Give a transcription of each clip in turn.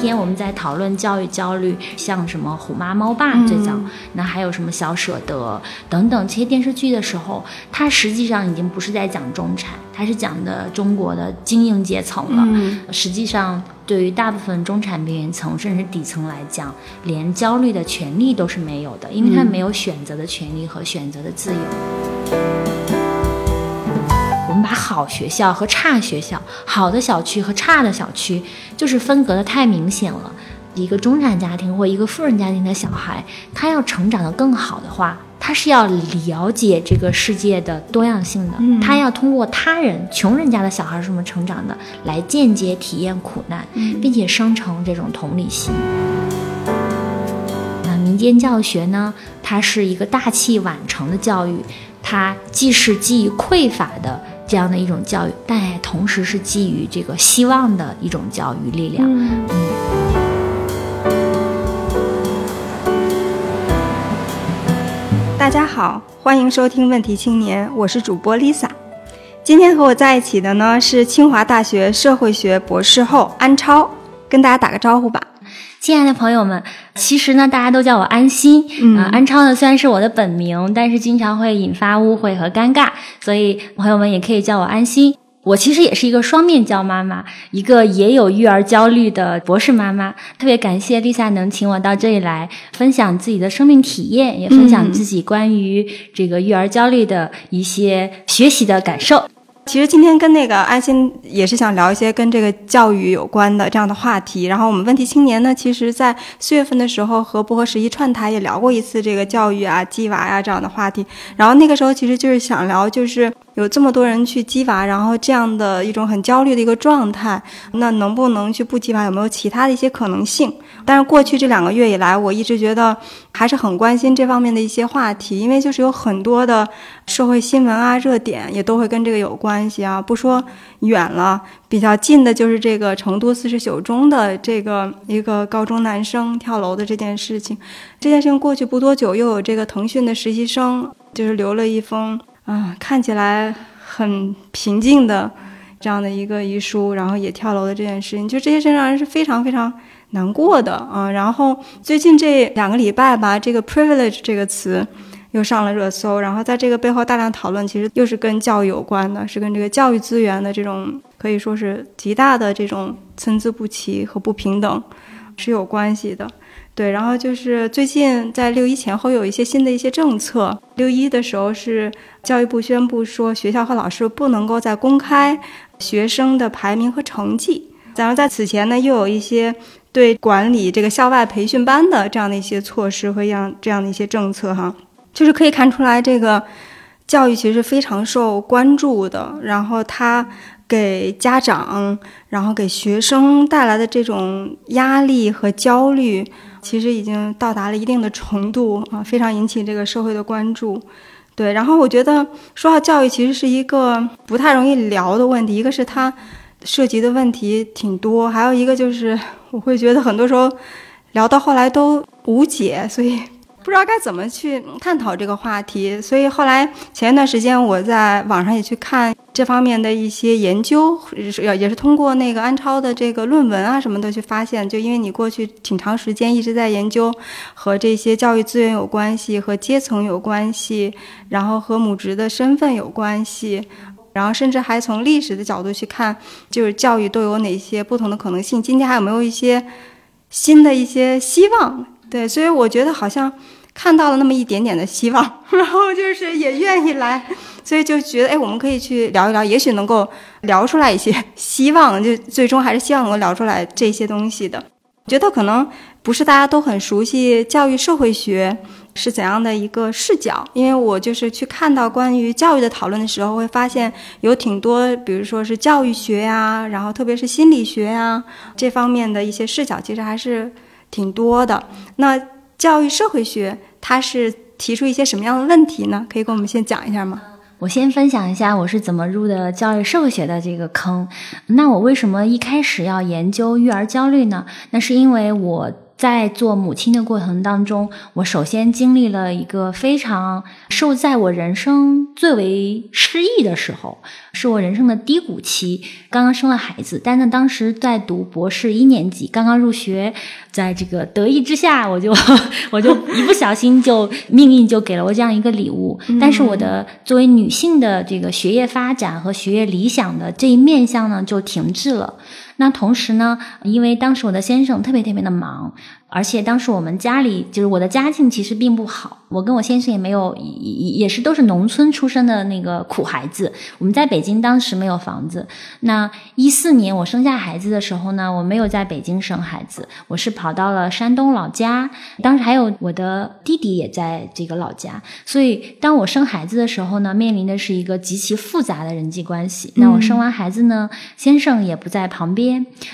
天我们在讨论教育焦虑，像什么《虎妈猫爸》最早，那还有什么《小舍得》等等这些电视剧的时候，它实际上已经不是在讲中产，它是讲的中国的精英阶层了。实际上，对于大部分中产边缘层甚至底层来讲，连焦虑的权利都是没有的，因为他没有选择的权利和选择的自由。把好学校和差学校、好的小区和差的小区，就是分隔的太明显了。一个中产家庭或一个富人家庭的小孩，他要成长的更好的话，他是要了解这个世界的多样性的。他要通过他人穷人家的小孩是怎么成长的，来间接体验苦难，并且生成这种同理心。那民间教学呢？它是一个大器晚成的教育，它既是基于匮乏的。这样的一种教育，但也同时是基于这个希望的一种教育力量。嗯。大家好，欢迎收听《问题青年》，我是主播 Lisa。今天和我在一起的呢是清华大学社会学博士后安超，跟大家打个招呼吧。亲爱的朋友们，其实呢，大家都叫我安心。嗯，安超呢虽然是我的本名，但是经常会引发误会和尴尬，所以朋友们也可以叫我安心。我其实也是一个双面教妈妈，一个也有育儿焦虑的博士妈妈。特别感谢丽萨能请我到这里来分享自己的生命体验，也分享自己关于这个育儿焦虑的一些学习的感受。其实今天跟那个安心也是想聊一些跟这个教育有关的这样的话题。然后我们问题青年呢，其实在四月份的时候和薄荷十一串台也聊过一次这个教育啊、鸡娃呀这样的话题。然后那个时候其实就是想聊，就是有这么多人去鸡娃，然后这样的一种很焦虑的一个状态，那能不能去不鸡娃？有没有其他的一些可能性？但是过去这两个月以来，我一直觉得还是很关心这方面的一些话题，因为就是有很多的社会新闻啊、热点也都会跟这个有关系啊。不说远了，比较近的就是这个成都四十九中的这个一个高中男生跳楼的这件事情。这件事情过去不多久，又有这个腾讯的实习生就是留了一封啊看起来很平静的这样的一个遗书，然后也跳楼的这件事情，就这些事让人是非常非常。难过的啊，然后最近这两个礼拜吧，这个 privilege 这个词又上了热搜，然后在这个背后大量讨论，其实又是跟教育有关的，是跟这个教育资源的这种可以说是极大的这种参差不齐和不平等是有关系的。对，然后就是最近在六一前后有一些新的一些政策，六一的时候是教育部宣布说，学校和老师不能够再公开学生的排名和成绩，然后在此前呢又有一些。对管理这个校外培训班的这样的一些措施和样这样的一些政策哈，就是可以看出来，这个教育其实非常受关注的。然后它给家长，然后给学生带来的这种压力和焦虑，其实已经到达了一定的程度啊，非常引起这个社会的关注。对，然后我觉得说到教育，其实是一个不太容易聊的问题，一个是它。涉及的问题挺多，还有一个就是我会觉得很多时候聊到后来都无解，所以不知道该怎么去探讨这个话题。所以后来前一段时间我在网上也去看这方面的一些研究，也也是通过那个安超的这个论文啊什么的去发现，就因为你过去挺长时间一直在研究和这些教育资源有关系，和阶层有关系，然后和母职的身份有关系。然后甚至还从历史的角度去看，就是教育都有哪些不同的可能性？今天还有没有一些新的一些希望？对，所以我觉得好像看到了那么一点点的希望，然后就是也愿意来，所以就觉得哎，我们可以去聊一聊，也许能够聊出来一些希望，就最终还是希望能够聊出来这些东西的。觉得可能不是大家都很熟悉教育社会学。是怎样的一个视角？因为我就是去看到关于教育的讨论的时候，会发现有挺多，比如说是教育学呀，然后特别是心理学呀这方面的一些视角，其实还是挺多的。那教育社会学他是提出一些什么样的问题呢？可以跟我们先讲一下吗？我先分享一下我是怎么入的教育社会学的这个坑。那我为什么一开始要研究育儿焦虑呢？那是因为我。在做母亲的过程当中，我首先经历了一个非常受在我人生最为失意的时候，是我人生的低谷期。刚刚生了孩子，但是当时在读博士一年级，刚刚入学，在这个得意之下，我就 我就一不小心就命运就给了我这样一个礼物。但是我的作为女性的这个学业发展和学业理想的这一面向呢，就停滞了。那同时呢，因为当时我的先生特别特别的忙。而且当时我们家里就是我的家境其实并不好，我跟我先生也没有也也是都是农村出生的那个苦孩子。我们在北京当时没有房子。那一四年我生下孩子的时候呢，我没有在北京生孩子，我是跑到了山东老家。当时还有我的弟弟也在这个老家，所以当我生孩子的时候呢，面临的是一个极其复杂的人际关系。那我生完孩子呢，先生也不在旁边，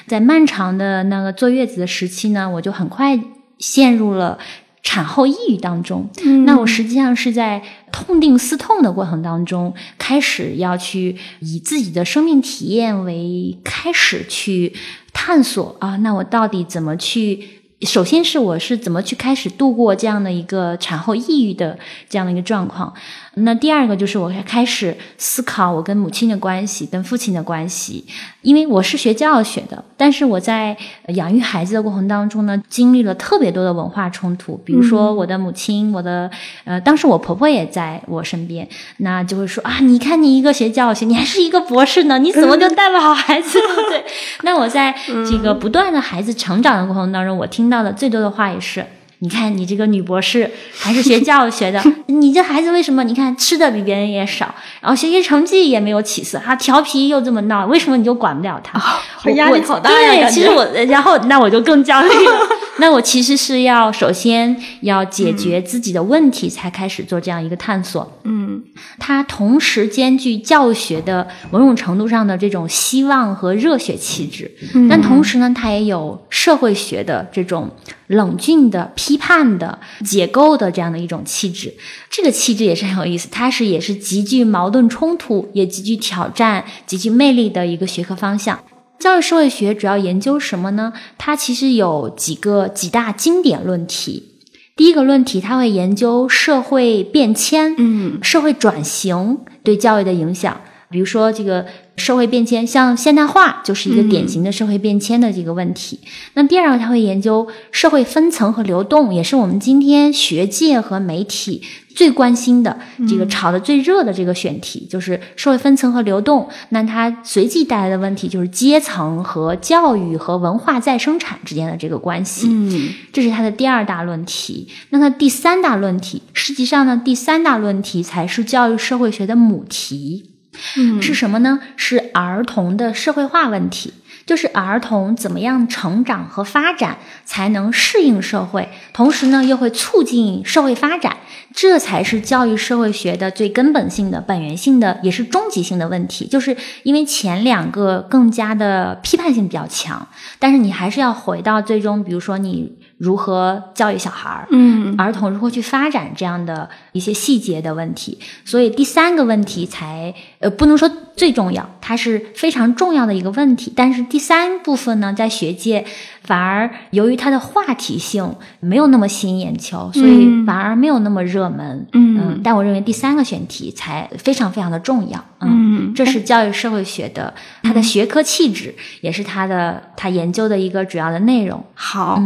在漫长的那个坐月子的时期呢，我就很快。陷入了产后抑郁当中，那我实际上是在痛定思痛的过程当中，开始要去以自己的生命体验为开始去探索啊，那我到底怎么去？首先是我是怎么去开始度过这样的一个产后抑郁的这样的一个状况。那第二个就是我开始思考我跟母亲的关系，跟父亲的关系，因为我是学教学的，但是我在养育孩子的过程当中呢，经历了特别多的文化冲突。比如说我的母亲，我的呃，当时我婆婆也在我身边，那就会说啊，你看你一个学教学，你还是一个博士呢，你怎么就带不好孩子？对不对？那我在这个不断的孩子成长的过程当中，我听听到的最多的话也是。你看，你这个女博士还是学教育学的，你这孩子为什么？你看吃的比别人也少，然后学习成绩也没有起色，啊调皮又这么闹，为什么你就管不了他？我压力好大呀！对，其实我，然后那我就更焦虑了。那我其实是要首先要解决自己的问题，才开始做这样一个探索。嗯，它同时兼具教学的某种程度上的这种希望和热血气质，但同时呢，它也有社会学的这种冷峻的、批判的、解构的这样的一种气质。这个气质也是很有意思，它是也是极具矛盾冲突，也极具挑战、极具魅力的一个学科方向。教育社会学主要研究什么呢？它其实有几个几大经典论题。第一个论题，它会研究社会变迁，嗯，社会转型对教育的影响。比如说，这个社会变迁，像现代化就是一个典型的社会变迁的这个问题。那第二个，它会研究社会分层和流动，也是我们今天学界和媒体。最关心的这个炒的最热的这个选题，就是社会分层和流动。那它随即带来的问题就是阶层和教育和文化再生产之间的这个关系。嗯，这是它的第二大论题。那它第三大论题，实际上呢，第三大论题才是教育社会学的母题。嗯，是什么呢？是儿童的社会化问题。就是儿童怎么样成长和发展才能适应社会，同时呢又会促进社会发展。这才是教育社会学的最根本性的、本源性的，也是终极性的问题。就是因为前两个更加的批判性比较强，但是你还是要回到最终，比如说你如何教育小孩儿，嗯，儿童如何去发展这样的一些细节的问题。所以第三个问题才呃不能说最重要，它是非常重要的一个问题。但是第三部分呢，在学界。反而由于它的话题性没有那么吸引眼球，所以反而没有那么热门。嗯，但我认为第三个选题才非常非常的重要。嗯，这是教育社会学的它的学科气质，也是它的它研究的一个主要的内容。好，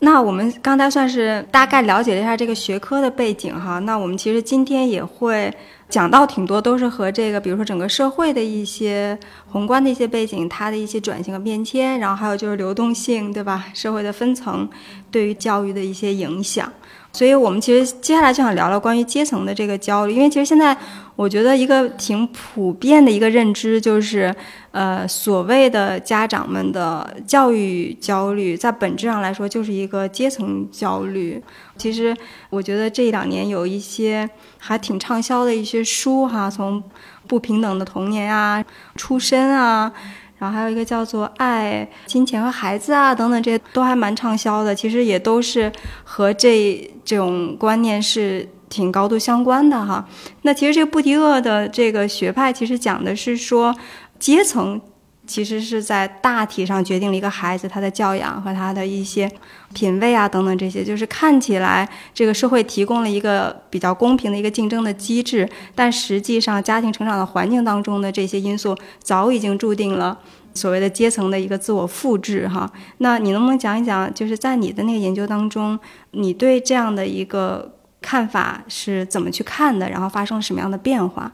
那我们刚才算是大概了解了一下这个学科的背景哈。那我们其实今天也会。讲到挺多都是和这个，比如说整个社会的一些宏观的一些背景，它的一些转型和变迁，然后还有就是流动性，对吧？社会的分层对于教育的一些影响。所以我们其实接下来就想聊聊关于阶层的这个焦虑，因为其实现在我觉得一个挺普遍的一个认知就是，呃，所谓的家长们的教育焦虑，在本质上来说就是一个阶层焦虑。其实我觉得这两年有一些还挺畅销的一些书哈，从不平等的童年啊、出身啊。然后还有一个叫做《爱、金钱和孩子》啊，等等，这些都还蛮畅销的。其实也都是和这这种观念是挺高度相关的哈。那其实这个布迪厄的这个学派，其实讲的是说阶层。其实是在大体上决定了一个孩子他的教养和他的一些品味啊等等这些，就是看起来这个社会提供了一个比较公平的一个竞争的机制，但实际上家庭成长的环境当中的这些因素早已经注定了所谓的阶层的一个自我复制哈。那你能不能讲一讲，就是在你的那个研究当中，你对这样的一个看法是怎么去看的？然后发生了什么样的变化？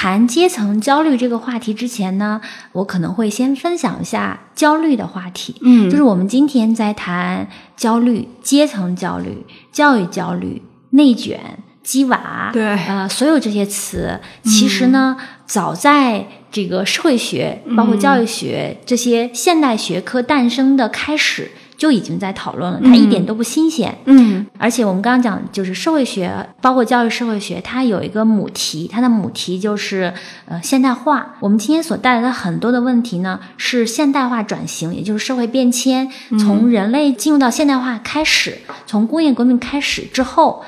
谈阶层焦虑这个话题之前呢，我可能会先分享一下焦虑的话题。嗯。就是我们今天在谈焦虑、阶层焦虑、教育焦虑、内卷、鸡娃，对。呃，所有这些词，其实呢，早在这个社会学、包括教育学这些现代学科诞生的开始，就已经在讨论了，它一点都不新鲜。嗯而且我们刚刚讲，就是社会学，包括教育社会学，它有一个母题，它的母题就是呃现代化。我们今天所带来的很多的问题呢，是现代化转型，也就是社会变迁，从人类进入到现代化开始，从工业革命开始之后，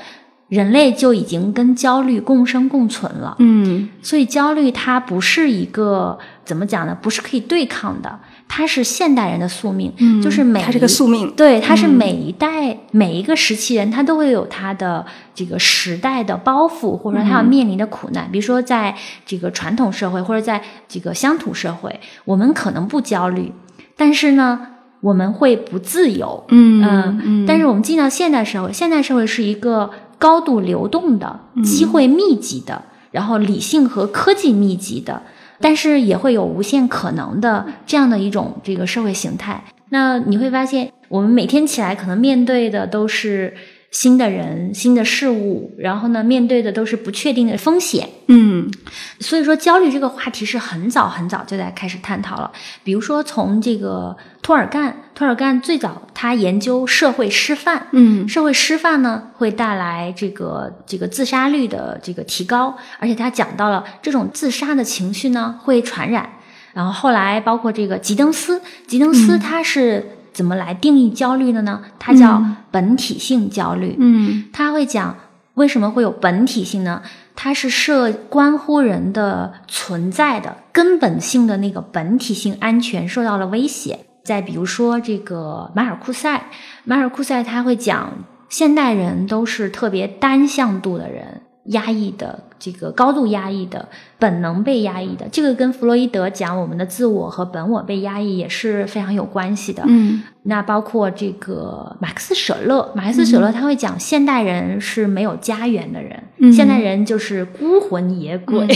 人类就已经跟焦虑共生共存了。嗯所以焦虑它不是一个怎么讲呢？不是可以对抗的，它是现代人的宿命，嗯，就是每它是个宿命。对，它是每一代、每一个时期人，他都会有他的这个时代的包袱，或者说他要面临的苦难。比如说，在这个传统社会或者在这个乡土社会，我们可能不焦虑，但是呢，我们会不自由。嗯嗯嗯，但是我们进到现代社会，现代社会是一个高度流动的、机会密集的，然后理性和科技密集的，但是也会有无限可能的这样的一种这个社会形态。那你会发现，我们每天起来可能面对的都是新的人、新的事物，然后呢，面对的都是不确定的风险。嗯所以说，焦虑这个话题是很早很早就在开始探讨了。比如说，从这个托尔干，托尔干最早他研究社会师范，嗯社会师范呢会带来这个这个自杀率的这个提高，而且他讲到了这种自杀的情绪呢会传染。然后后来包括这个吉登斯，吉登斯他是怎么来定义焦虑的呢？它叫本体性焦虑。嗯他会讲为什么会有本体性呢？它是涉关乎人的存在的根本性的那个本体性安全受到了威胁。再比如说这个马尔库塞，马尔库塞他会讲，现代人都是特别单向度的人，压抑的，这个高度压抑的，本能被压抑的，这个跟弗洛伊德讲我们的自我和本我被压抑也是非常有关系的。嗯。那包括这个马克思舍勒，马克思舍勒他会讲，现代人是没有家园的人，嗯。现代人就是孤魂野鬼，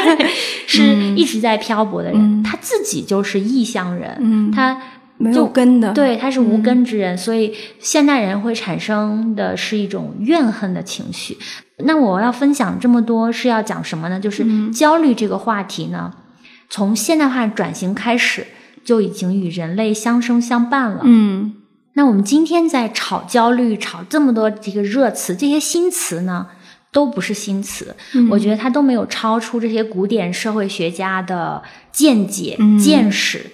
是一直在漂泊的人，嗯。他自己就是异乡人，嗯，他没有根的。对他是无根之人，所以现代人会产生的是一种怨恨的情绪。那我要分享这么多是要讲什么呢？就是焦虑这个话题呢，从现代化转型开始就已经与人类相生相伴了。嗯那我们今天在炒焦虑，炒这么多这个热词，这些新词呢，都不是新词。嗯我觉得它都没有超出这些古典社会学家的见解、嗯见识，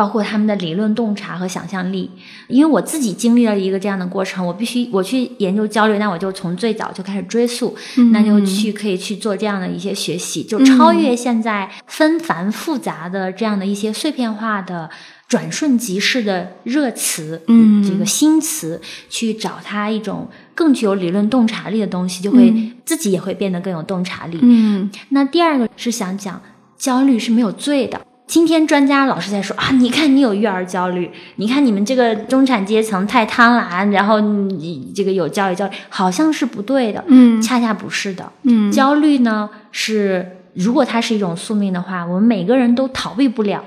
包括他们的理论洞察和想象力。因为我自己经历了一个这样的过程，我必须我去研究焦虑，那我就从最早就开始追溯，嗯那就去可以去做这样的一些学习，就超越现在纷繁复杂的这样的一些碎片化的。转瞬即逝的热词，嗯这个新词，去找它一种更具有理论洞察力的东西，就会、嗯自己也会变得更有洞察力。嗯那第二个是想讲，焦虑是没有罪的。今天专家老是在说啊，你看你有育儿焦虑，你看你们这个中产阶层太贪婪，然后你这个有教育焦虑，好像是不对的，嗯恰恰不是的。嗯焦虑呢是，如果它是一种宿命的话，我们每个人都逃避不了。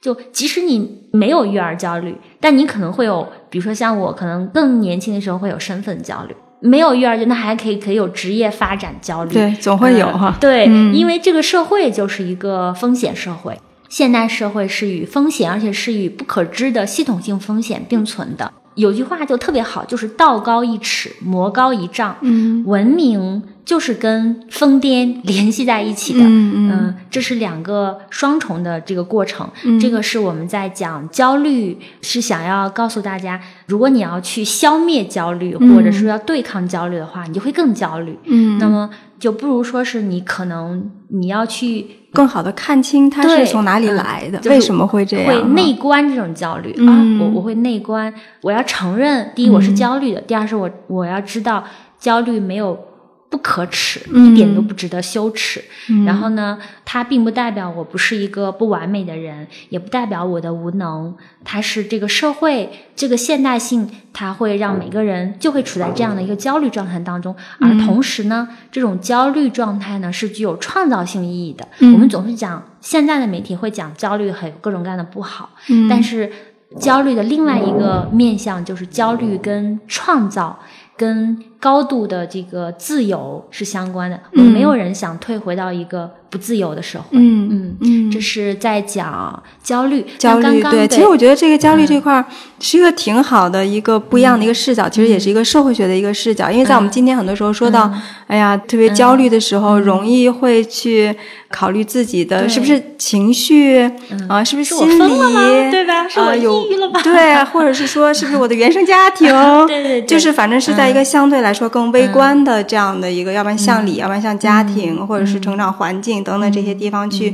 就即使你没有育儿焦虑，但你可能会有，比如说像我，可能更年轻的时候会有身份焦虑。没有育儿焦虑，那还可以可以有职业发展焦虑，对，总会有呃哈。对，嗯因为这个社会就是一个风险社会，现代社会是与风险，而且是与不可知的系统性风险并存的。有句话就特别好，就是道高一尺，魔高一丈。嗯文明就是跟疯癫联系在一起的。嗯嗯这是两个双重的这个过程。嗯这个是我们在讲焦虑，是想要告诉大家，如果你要去消灭焦虑，嗯或者是要对抗焦虑的话，你就会更焦虑。嗯，那么就不如说是你可能你要去更好的看清它是从哪里来的，为什么会这样？会内观这种焦虑啊，我我会内观，我要承认，第一我是焦虑的，第二是我我要知道焦虑没有。不可耻，一点都不值得羞耻。然后呢，它并不代表我不是一个不完美的人，也不代表我的无能。它是这个社会，这个现代性，它会让每个人就会处在这样的一个焦虑状态当中。而同时呢，这种焦虑状态呢是具有创造性意义的。我们总是讲，现在的媒体会讲焦虑很各种各样的不好，但是焦虑的另外一个面向就是焦虑跟创造。跟高度的这个自由是相关的，我们没有人想退回到一个不自由的社会。嗯嗯嗯，这是在讲焦虑。焦虑对，其实我觉得这个焦虑这块是一个挺好的一个不一样的一个视角，其实也是一个社会学的一个视角。因为在我们今天很多时候说到，哎呀，特别焦虑的时候，容易会去考虑自己的是不是情绪啊，是不是心理，对吧？是我抑郁了吧？对，或者是说是不是我的原生家庭？对对，就是反正是。在一个相对来说更微观的这样的一个，要不然像理，要不然像家庭，或者是成长环境等等这些地方去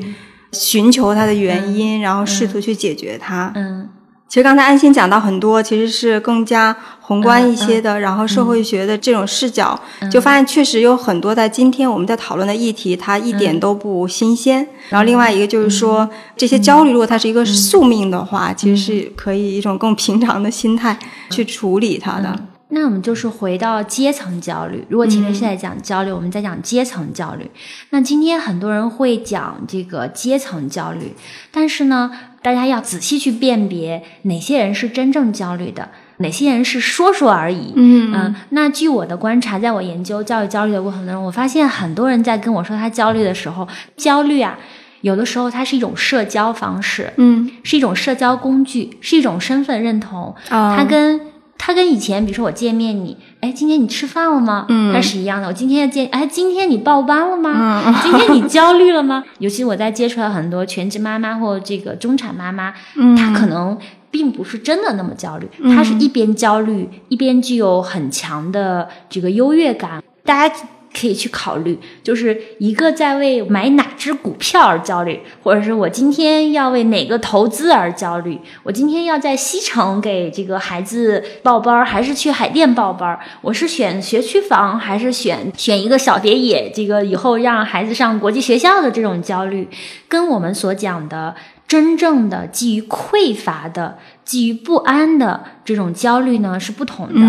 寻求它的原因，然后试图去解决它。嗯。其实刚才安心讲到很多，其实是更加宏观一些的，然后社会学的这种视角，就发现确实有很多在今天我们在讨论的议题，它一点都不新鲜。然后另外一个就是说，这些焦虑如果它是一个宿命的话，其实是可以一种更平常的心态去处理它的。那我们就是回到阶层焦虑。如果前面是在讲焦虑，我们在讲阶层焦虑。那今天很多人会讲这个阶层焦虑，但是呢，大家要仔细去辨别哪些人是真正焦虑的，哪些人是说说而已。嗯嗯。那据我的观察，在我研究教育焦虑的过程当中，我发现很多人在跟我说他焦虑的时候，焦虑啊，有的时候它是一种社交方式，嗯，是一种社交工具，是一种身份认同。它跟他跟以前，比如说我见面你，哎，今天你吃饭了吗？嗯，它是一样的。我今天要见，哎，今天你报班了吗？嗯，今天你焦虑了吗？尤其我在接触到很多全职妈妈或这个中产妈妈，嗯，她可能并不是真的那么焦虑，她是一边焦虑一边具有很强的这个优越感。大家。可以去考虑，就是一个在为买哪只股票而焦虑，或者是我今天要为哪个投资而焦虑，我今天要在西城给这个孩子报班，还是去海淀报班？我是选学区房，还是选选一个小别野？这个以后让孩子上国际学校的这种焦虑，跟我们所讲的真正的基于匮乏的、基于不安的这种焦虑呢是不同的。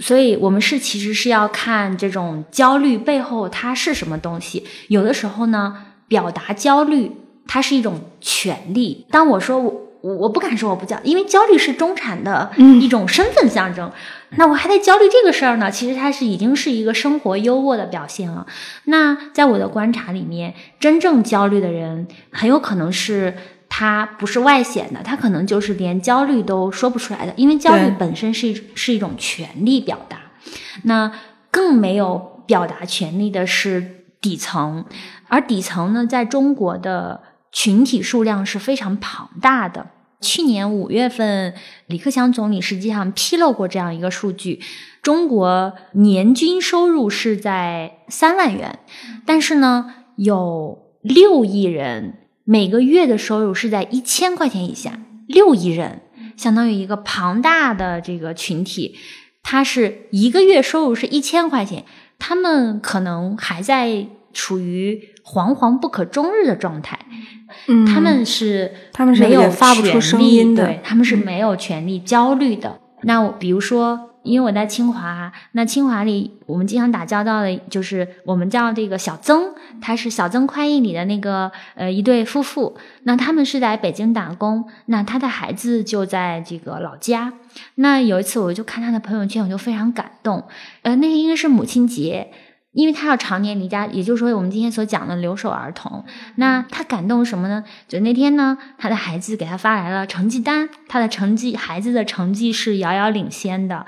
所以，我们是其实是要看这种焦虑背后它是什么东西。有的时候呢，表达焦虑它是一种权利。当我说我我我不敢说我不焦，因为焦虑是中产的一种身份象征。那我还在焦虑这个事儿呢，其实它是已经是一个生活优渥的表现了。那在我的观察里面，真正焦虑的人很有可能是。他不是外显的，他可能就是连焦虑都说不出来的，因为焦虑本身是一是一种权利表达。那更没有表达权利的是底层，而底层呢，在中国的群体数量是非常庞大的。去年五月份，李克强总理实际上披露过这样一个数据：中国年均收入是在三万元，但是呢，有六亿人。每个月的收入是在一千块钱以下，六亿人，相当于一个庞大的这个群体，他是一个月收入是一千块钱，他们可能还在处于惶惶不可终日的状态，嗯，他们是他们是没有发不出声音的，对，他们是没有权利焦虑的。那比如说。因为我在清华，那清华里我们经常打交道的，就是我们叫这个小曾，他是小曾快译里的那个呃一对夫妇，那他们是在北京打工，那他的孩子就在这个老家。那有一次我就看他的朋友圈，我就非常感动，呃，那天应该是母亲节。因为他要常年离家，也就是说我们今天所讲的留守儿童，那他感动什么呢？就那天呢，他的孩子给他发来了成绩单，他的成绩，孩子的成绩是遥遥领先的，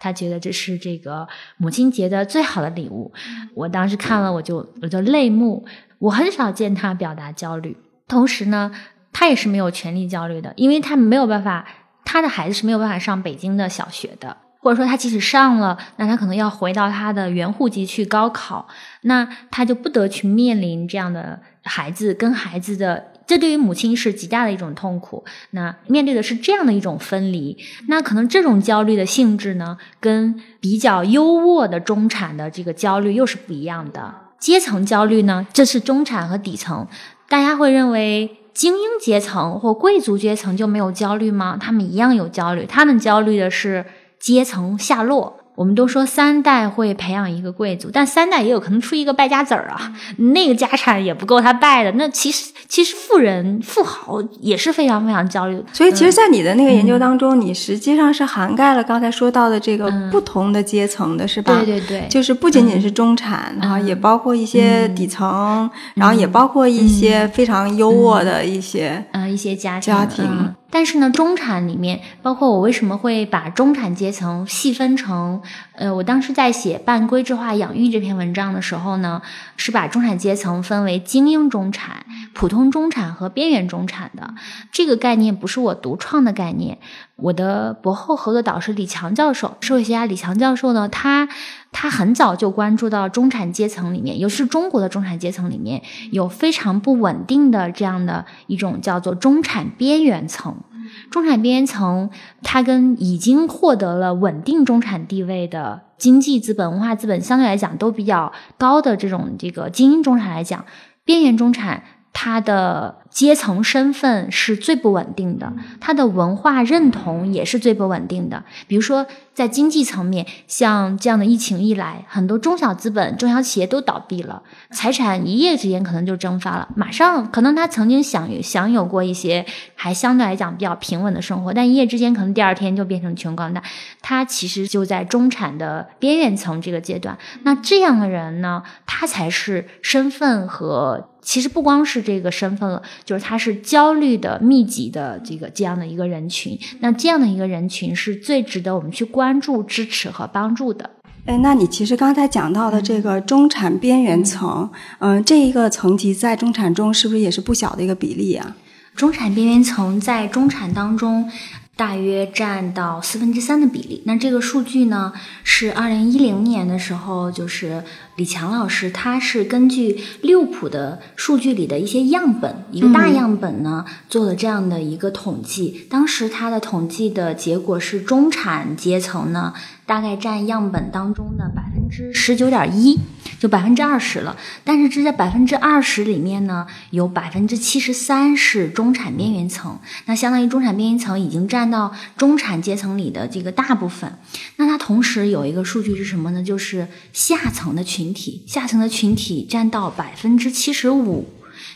他觉得这是这个母亲节的最好的礼物。我当时看了，我就我就泪目。我很少见他表达焦虑，同时呢，他也是没有权利焦虑的，因为他没有办法，他的孩子是没有办法上北京的小学的。或者说他即使上了，那他可能要回到他的原户籍去高考，那他就不得去面临这样的孩子跟孩子的，这对于母亲是极大的一种痛苦。那面对的是这样的一种分离，那可能这种焦虑的性质呢，跟比较优渥的中产的这个焦虑又是不一样的。阶层焦虑呢，这是中产和底层，大家会认为。精英阶层或贵族阶层就没有焦虑吗？他们一样有焦虑，他们焦虑的是阶层下落。我们都说三代会培养一个贵族，但三代也有可能出一个败家子儿啊，那个家产也不够他败的。那其实，其实富人富豪也是非常非常焦虑。所以，其实，在你的那个研究当中，你实际上是涵盖了刚才说到的这个不同的阶层的，是吧？对对对，就是不仅仅是中产，然后也包括一些底层，然后也包括一些非常优渥的一些嗯一些家家庭。但是呢，中产里面，包括我为什么会把中产阶层细分成，呃，我当时在写半规制化养育这篇文章的时候呢，是把中产阶层分为精英中产、普通中产和边缘中产的。这个概念不是我独创的概念，我的博后合作导师李强教授，社会学家李强教授呢，他他很早就关注到中产阶层里面，尤其是中国的中产阶层里面有非常不稳定的这样的一种叫做中产边缘层。中产边缘层，它跟已经获得了稳定中产地位的经济资本、文化资本相对来讲都比较高的这种这个精英中产来讲，边缘中产。它的阶层身份是最不稳定的，他的文化认同也是最不稳定的。比如说，在经济层面，像这样的疫情一来，很多中小资本、中小企业都倒闭了，财产一夜之间可能就蒸发了。马上，可能他曾经享有享有过一些还相对来讲比较平稳的生活，但一夜之间可能第二天就变成穷光蛋。他其实就在中产的边缘层这个阶段。那这样的人呢，他才是身份和。其实不光是这个身份了，就是他是焦虑的密集的这个这样的一个人群。那这样的一个人群是最值得我们去关注、支持和帮助的。哎，那你其实刚才讲到的这个中产边缘层，嗯，这一个层级在中产中是不是也是不小的一个比例啊？中产边缘层在中产当中。大约占到四分之三的比例。那这个数据呢，是二零一零年的时候，就是李强老师，他是根据六普的数据里的一些样本，一个大样本呢，做了这样的一个统计。当时他的统计的结果是，中产阶层呢，大概占样本当中的百分之十九点一。就百分之二十了，但是这在百分之二十里面呢，有百分之七十三是中产边缘层，那相当于中产边缘层已经占到中产阶层里的这个大部分。那它同时有一个数据是什么呢？就是下层的群体，下层的群体占到百分之七十五。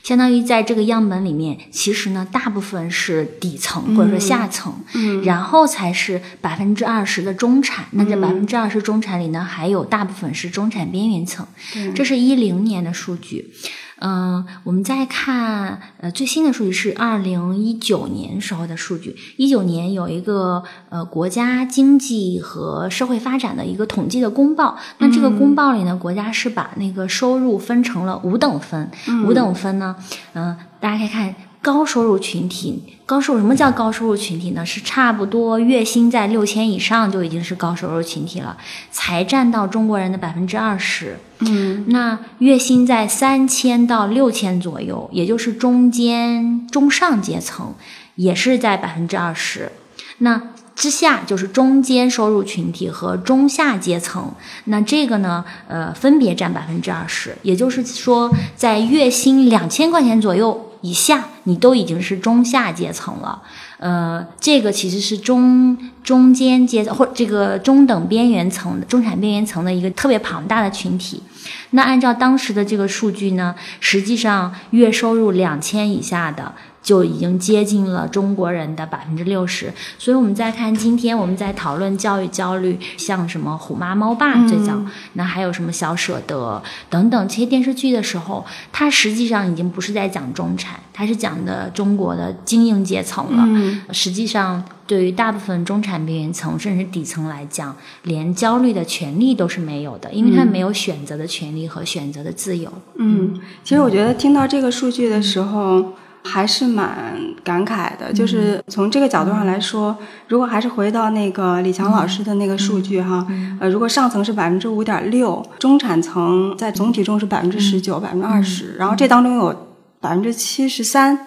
相当于在这个样本里面，其实呢，大部分是底层或者说下层，嗯，然后才是百分之二十的中产。那这百分之二十中产里呢，还有大部分是中产边缘层。这是一零年的数据。嗯，我们再看，呃，最新的数据是二零一九年时候的数据。一九年有一个呃国家经济和社会发展的一个统计的公报。那这个公报里呢，国家是把那个收入分成了五等分。五等分呢，嗯，大家可以看。高收入群体，高收入什么叫高收入群体呢？是差不多月薪在六千以上就已经是高收入群体了，才占到中国人的百分之二十。嗯，那月薪在三千到六千左右，也就是中间中上阶层，也是在百分之二十。那之下就是中间收入群体和中下阶层，那这个呢，呃，分别占百分之二十。也就是说，在月薪两千块钱左右。以下你都已经是中下阶层了，呃，这个其实是中中间阶层或这个中等边缘层、中产边缘层的一个特别庞大的群体。那按照当时的这个数据呢，实际上月收入两千以下的。就已经接近了中国人的百分之六十，所以我们再看今天我们在讨论教育焦虑，像什么《虎妈猫爸》最早，那还有什么《小舍得》等等这些电视剧的时候，它实际上已经不是在讲中产，它是讲的中国的精英阶层了。实际上，对于大部分中产边缘层甚至底层来讲，连焦虑的权利都是没有的，因为他没有选择的权利和选择的自由。嗯，其实我觉得听到这个数据的时候。还是蛮感慨的。就是从这个角度上来说，如果还是回到那个李强老师的那个数据哈，呃，如果上层是百分之五点六，中产层在总体中是百分之十九、百分之二十，然后这当中有百分之七十三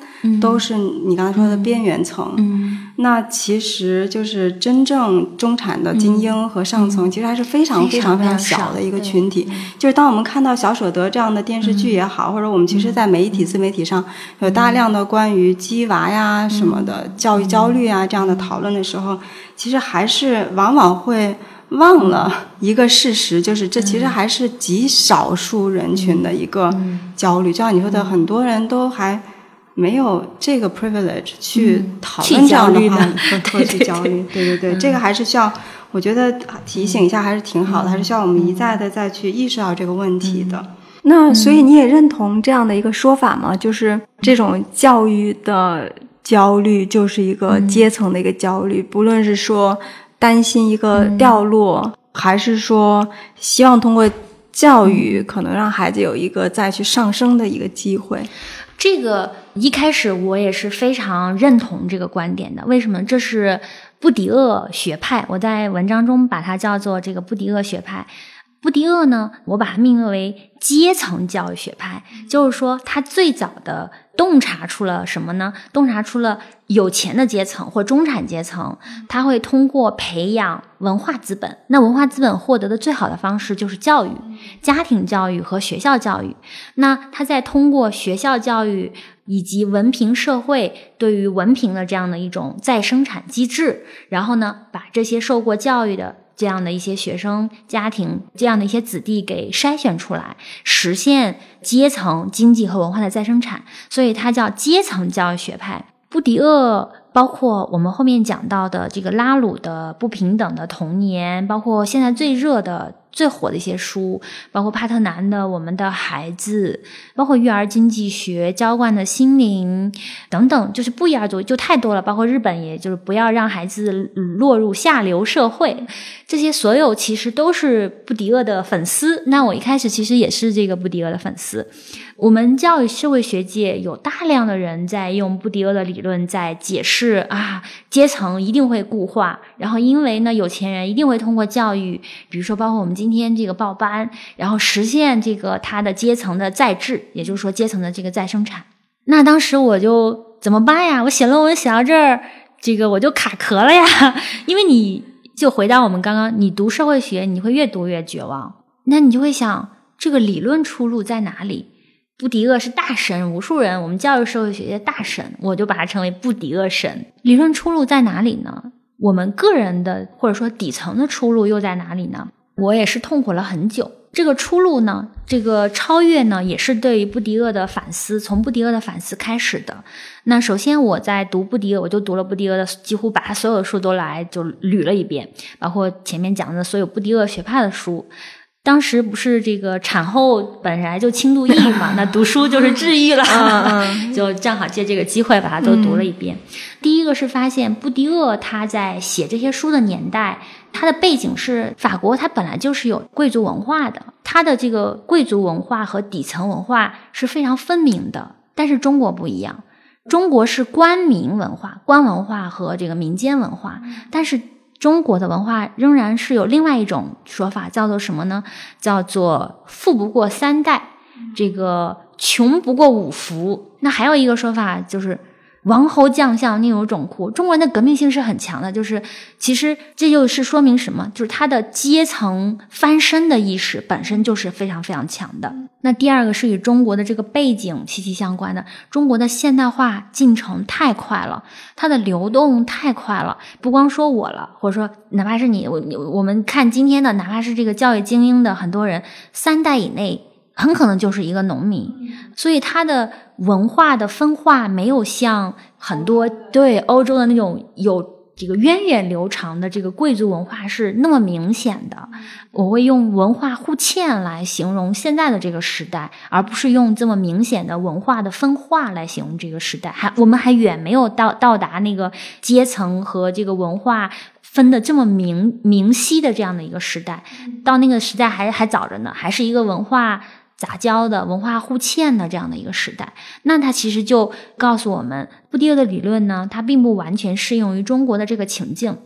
都是你刚才说的边缘层。那其实就是真正中产的精英和上层，其实还是非常非常非常小的一个群体。就是当我们看到小舍得这样的电视剧也好，或者我们其实，在媒体自媒体上有大量的关于鸡娃呀什么的教育焦虑啊这样的讨论的时候，其实还是往往会忘了一个事实，就是这其实还是极少数人群的一个焦虑。就像你说的，很多人都还。没有这个 privilege 去讨论这样的话，会去焦虑。对对对，这个还是需要，我觉得提醒一下还是挺好的，还是需要我们一再的再去意识到这个问题的。那所以你也认同这样的一个说法吗？就是这种教育的焦虑就是一个阶层的一个焦虑，不论是说担心一个掉落，还是说希望通过教育可能让孩子有一个再去上升的一个机会。这个一开始我也是非常认同这个观点的。为什么？这是布迪厄学派，我在文章中把它叫做这个布迪厄学派。布迪厄呢，我把它命名为阶层教育学派，就是说他最早的洞察出了什么呢？洞察出了有钱的阶层或中产阶层，他会通过培养文化资本。那文化资本获得的最好的方式就是教育，家庭教育和学校教育。那他在通过学校教育以及文凭社会对于文凭的这样的一种再生产机制，然后呢，把这些受过教育的。这样的一些学生家庭，这样的一些子弟给筛选出来，实现阶层经济和文化的再生产，所以它叫阶层教育学派。布迪厄，包括我们后面讲到的这个拉鲁的不平等的童年，包括现在最热的。最火的一些书，包括帕特南的《我们的孩子》，包括育儿经济学、浇灌的心灵等等，就是不一而足，就太多了。包括日本，也就是不要让孩子落入下流社会，这些所有其实都是布迪厄的粉丝。那我一开始其实也是这个布迪厄的粉丝。我们教育社会学界有大量的人在用布迪厄的理论在解释啊，阶层一定会固化，然后因为呢，有钱人一定会通过教育，比如说包括我们今天这个报班，然后实现这个他的阶层的再制，也就是说阶层的这个再生产。那当时我就怎么办呀？我写论文写到这儿，这个我就卡壳了呀，因为你就回到我们刚刚，你读社会学，你会越读越绝望，那你就会想，这个理论出路在哪里？布迪厄是大神，无数人我们教育社会学界大神，我就把它称为布迪厄神。理论出路在哪里呢？我们个人的或者说底层的出路又在哪里呢？我也是痛苦了很久。这个出路呢，这个超越呢，也是对于布迪厄的反思，从布迪厄的反思开始的。那首先我在读布迪厄，我就读了布迪厄的，几乎把他所有的书都来就捋了一遍，包括前面讲的所有布迪厄学派的书。当时不是这个产后本来就轻度抑郁嘛，那读书就是治愈了，就正好借这个机会把它都读了一遍。第一个是发现布迪厄他在写这些书的年代，他的背景是法国，它本来就是有贵族文化的，它的这个贵族文化和底层文化是非常分明的。但是中国不一样，中国是官民文化、官文化和这个民间文化，但是。中国的文化仍然是有另外一种说法，叫做什么呢？叫做富不过三代，这个穷不过五福。那还有一个说法就是。王侯将相宁有种乎？中国人的革命性是很强的，就是其实这就是说明什么？就是他的阶层翻身的意识本身就是非常非常强的。那第二个是与中国的这个背景息息相关的，中国的现代化进程太快了，它的流动太快了。不光说我了，或者说哪怕是你，我我们看今天的，哪怕是这个教育精英的很多人，三代以内。很可能就是一个农民，所以他的文化的分化没有像很多对欧洲的那种有这个源远流长的这个贵族文化是那么明显的。我会用文化互嵌来形容现在的这个时代，而不是用这么明显的文化的分化来形容这个时代。还我们还远没有到到达那个阶层和这个文化分的这么明明晰的这样的一个时代，到那个时代还还早着呢，还是一个文化。杂交的、文化互嵌的这样的一个时代。那它其实就告诉我们，布迪厄的理论呢，它并不完全适用于中国的这个情境。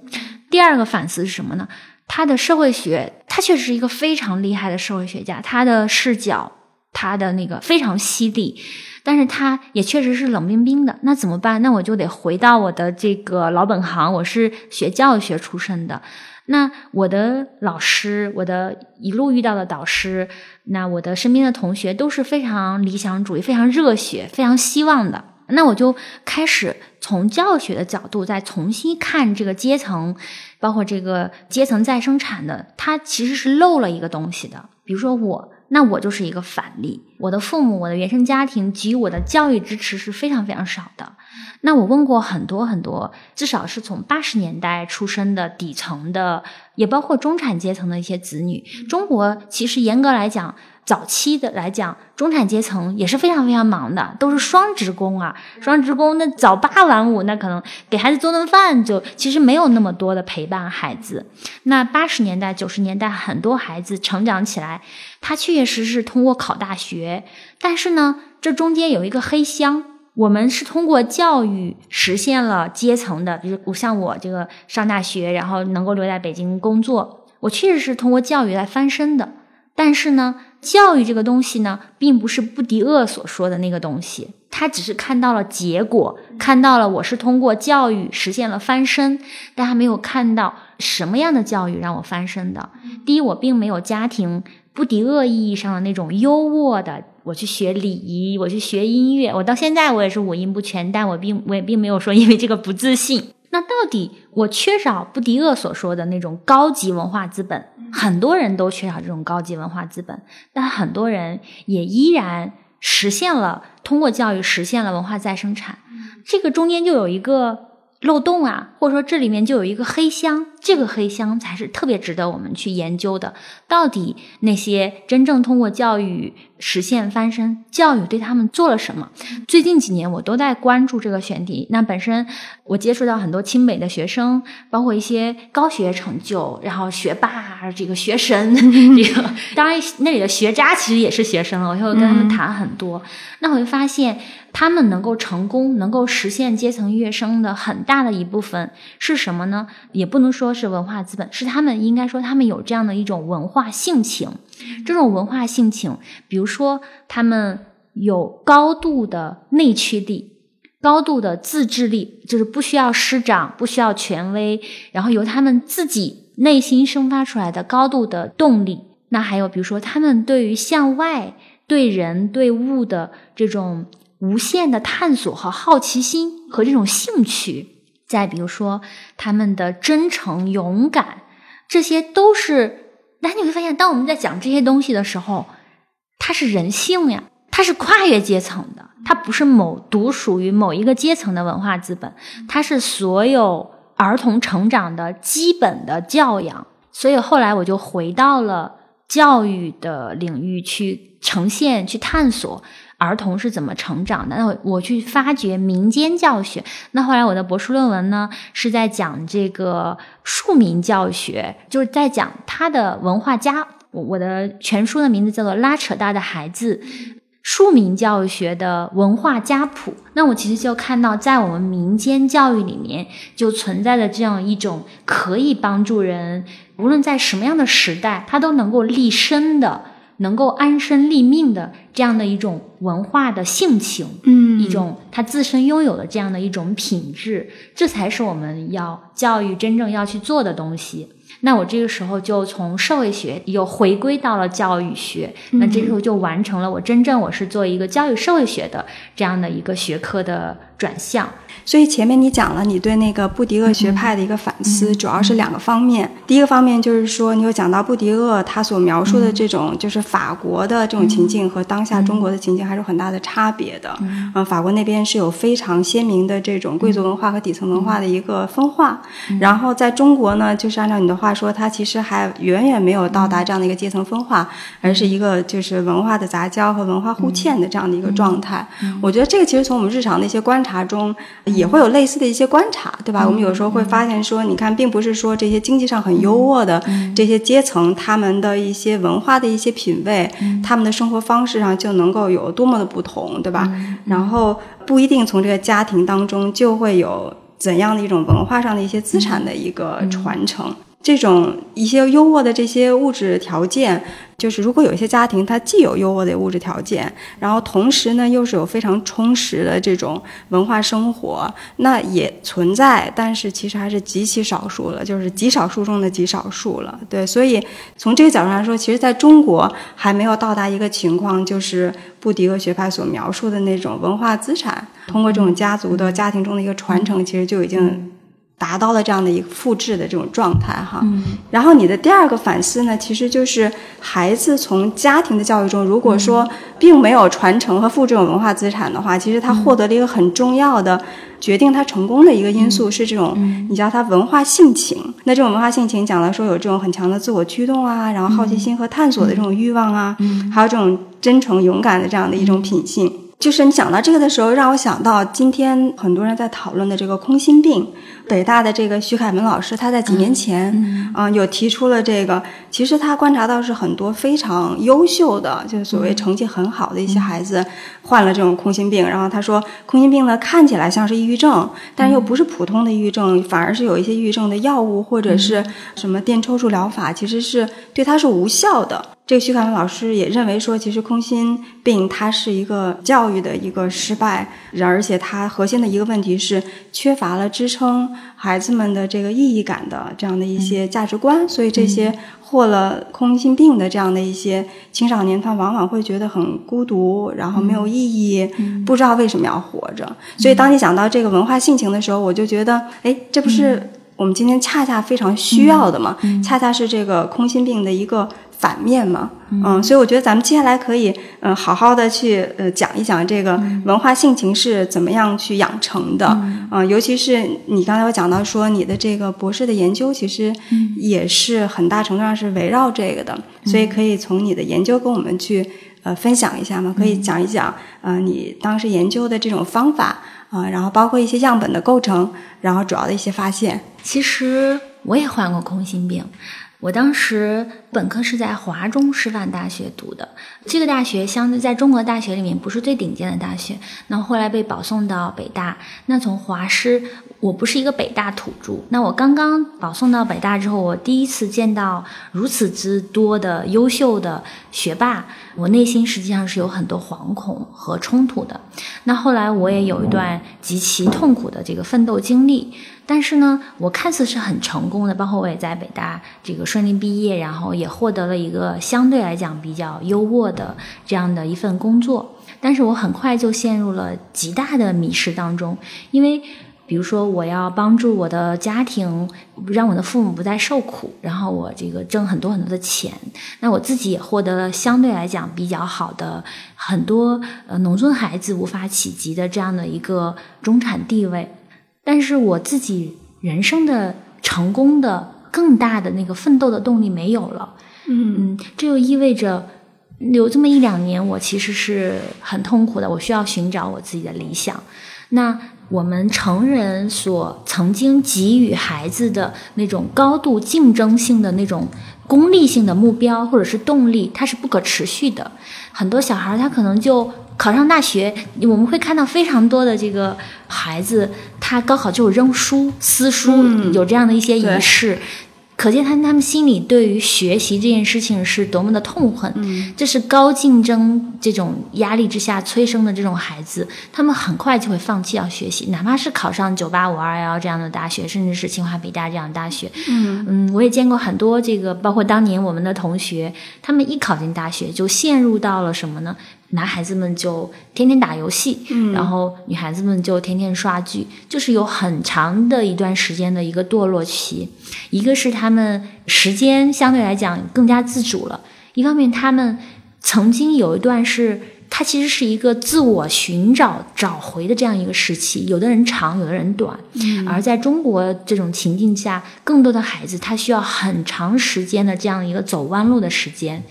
第二个反思是什么呢？他的社会学，他确实是一个非常厉害的社会学家，他的视角，他的那个非常犀利。但是他也确实是冷冰冰的，那怎么办？那我就得回到我的这个老本行，我是学教育学出身的。那我的老师，我的一路遇到的导师，那我的身边的同学都是非常理想主义、非常热血、非常希望的。那我就开始从教学的角度再重新看这个阶层，包括这个阶层再生产的，它其实是漏了一个东西的。比如说我。那我就是一个反例，我的父母、我的原生家庭给予我的教育支持是非常非常少的。那我问过很多很多，至少是从八十年代出生的底层的，也包括中产阶层的一些子女。中国其实严格来讲。早期的来讲，中产阶层也是非常非常忙的，都是双职工啊。双职工那早八晚五，那可能给孩子做顿饭就其实没有那么多的陪伴孩子。那八十年代、九十年代，很多孩子成长起来，他确确实实通过考大学，但是呢，这中间有一个黑箱。我们是通过教育实现了阶层的，比如像我这个上大学，然后能够留在北京工作，我确实是通过教育来翻身的。但是呢，教育这个东西呢，并不是布迪厄所说的那个东西。他只是看到了结果，看到了我是通过教育实现了翻身，但他没有看到什么样的教育让我翻身的。第一，我并没有家庭布迪厄意义上的那种优渥的，我去学礼仪，我去学音乐，我到现在我也是五音不全，但我并我也并没有说因为这个不自信。那到底我缺少布迪厄所说的那种高级文化资本？很多人都缺少这种高级文化资本，但很多人也依然实现了通过教育实现了文化再生产。这个中间就有一个漏洞啊，或者说这里面就有一个黑箱。这个黑箱才是特别值得我们去研究的。到底那些真正通过教育实现翻身，教育对他们做了什么？最近几年我都在关注这个选题。那本身我接触到很多清北的学生，包括一些高学成就，然后学霸，这个学神，这个当然那里的学渣其实也是学生了。我就会跟他们谈很多。那我就发现，他们能够成功，能够实现阶层跃升的很大的一部分是什么呢？也不能说。是文化资本，是他们应该说他们有这样的一种文化性情。这种文化性情，比如说他们有高度的内驱力，高度的自制力，就是不需要师长，不需要权威，然后由他们自己内心生发出来的高度的动力。那还有比如说他们对于向外、对人、对物的这种无限的探索和好奇心和这种兴趣。再比如说，他们的真诚、勇敢，这些都是。但你会发现，当我们在讲这些东西的时候，它是人性呀，它是跨越阶层的，它不是某独属于某一个阶层的文化资本，它是所有儿童成长的基本的教养。所以后来我就回到了教育的领域去呈现、去探索。儿童是怎么成长的？那我我去发掘民间教学。那后来我的博士论文呢，是在讲这个庶民教学，就是在讲他的文化家。我我的全书的名字叫做《拉扯大的孩子：庶民教学的文化家谱》。那我其实就看到，在我们民间教育里面，就存在着这样一种可以帮助人，无论在什么样的时代，他都能够立身的。能够安身立命的这样的一种文化的性情，嗯，一种他自身拥有的这样的一种品质，这才是我们要教育真正要去做的东西。那我这个时候就从社会学又回归到了教育学，那这时候就完成了我真正我是做一个教育社会学的这样的一个学科的转向。所以前面你讲了你对那个布迪厄学派的一个反思，主要是两个方面。第一个方面就是说，你有讲到布迪厄他所描述的这种就是法国的这种情境和当下中国的情境还是很大的差别的。嗯，法国那边是有非常鲜明的这种贵族文化和底层文化的一个分化，然后在中国呢，就是按照你的话。话说，它其实还远远没有到达这样的一个阶层分化，而是一个就是文化的杂交和文化互嵌的这样的一个状态。我觉得这个其实从我们日常的一些观察中，也会有类似的一些观察，对吧？我们有时候会发现说，你看，并不是说这些经济上很优渥的这些阶层，他们的一些文化的一些品味，他们的生活方式上就能够有多么的不同，对吧？然后不一定从这个家庭当中就会有。怎样的一种文化上的一些资产的一个传承？这种一些优渥的这些物质条件，就是如果有一些家庭，它既有优渥的物质条件，然后同时呢又是有非常充实的这种文化生活，那也存在，但是其实还是极其少数了，就是极少数中的极少数了。对，所以从这个角度来说，其实在中国还没有到达一个情况，就是布迪厄学派所描述的那种文化资产，通过这种家族的家庭中的一个传承，其实就已经。达到了这样的一个复制的这种状态哈，然后你的第二个反思呢，其实就是孩子从家庭的教育中，如果说并没有传承和复制这种文化资产的话，其实他获得了一个很重要的决定他成功的一个因素是这种，你叫他文化性情。那这种文化性情讲了说有这种很强的自我驱动啊，然后好奇心和探索的这种欲望啊，还有这种真诚勇敢的这样的一种品性。就是你讲到这个的时候，让我想到今天很多人在讨论的这个空心病。北大的这个徐凯文老师，他在几年前，嗯，有提出了这个。其实他观察到是很多非常优秀的，就是所谓成绩很好的一些孩子，患了这种空心病。然后他说，空心病呢看起来像是抑郁症，但又不是普通的抑郁症，反而是有一些抑郁症的药物或者是什么电抽搐疗法，其实是对他是无效的。这个徐凯文老师也认为说，其实空心病它是一个教育的一个失败，而且它核心的一个问题是缺乏了支撑孩子们的这个意义感的这样的一些价值观，所以这些获了空心病的这样的一些青少年，他往往会觉得很孤独，然后没有意义，不知道为什么要活着。所以当你讲到这个文化性情的时候，我就觉得，哎，这不是我们今天恰恰非常需要的吗？恰恰是这个空心病的一个。反面嘛，嗯，所以我觉得咱们接下来可以，嗯，好好的去呃讲一讲这个文化性情是怎么样去养成的，嗯，尤其是你刚才我讲到说你的这个博士的研究，其实也是很大程度上是围绕这个的，所以可以从你的研究跟我们去呃分享一下吗？可以讲一讲，呃，你当时研究的这种方法啊，然后包括一些样本的构成，然后主要的一些发现。其实我也患过空心病。我当时本科是在华中师范大学读的，这个大学相对在中国大学里面不是最顶尖的大学。那后来被保送到北大。那从华师，我不是一个北大土著。那我刚刚保送到北大之后，我第一次见到如此之多的优秀的学霸，我内心实际上是有很多惶恐和冲突的。那后来我也有一段极其痛苦的这个奋斗经历。但是呢，我看似是很成功的，包括我也在北大这个顺利毕业，然后也获得了一个相对来讲比较优渥的这样的一份工作。但是我很快就陷入了极大的迷失当中，因为比如说我要帮助我的家庭，让我的父母不再受苦，然后我这个挣很多很多的钱，那我自己也获得了相对来讲比较好的很多呃农村孩子无法企及的这样的一个中产地位。但是我自己人生的成功的更大的那个奋斗的动力没有了，嗯，这就意味着有这么一两年，我其实是很痛苦的。我需要寻找我自己的理想。那我们成人所曾经给予孩子的那种高度竞争性的那种功利性的目标或者是动力，它是不可持续的。很多小孩他可能就。考上大学，我们会看到非常多的这个孩子，他高考就扔书、撕书，有这样的一些仪式。可见他他们心里对于学习这件事情是多么的痛恨。这是高竞争这种压力之下催生的这种孩子，他们很快就会放弃要学习，哪怕是考上九八五二幺这样的大学，甚至是清华北大这样的大学。嗯嗯，我也见过很多这个，包括当年我们的同学，他们一考进大学就陷入到了什么呢？男孩子们就天天打游戏，然后女孩子们就天天刷剧，就是有很长的一段时间的一个堕落期。一个是他们时间相对来讲更加自主了，一方面他们曾经有一段是它其实是一个自我寻找、找回的这样一个时期。有的人长，有的人短。嗯而在中国这种情境下，更多的孩子他需要很长时间的这样一个走弯路的时间，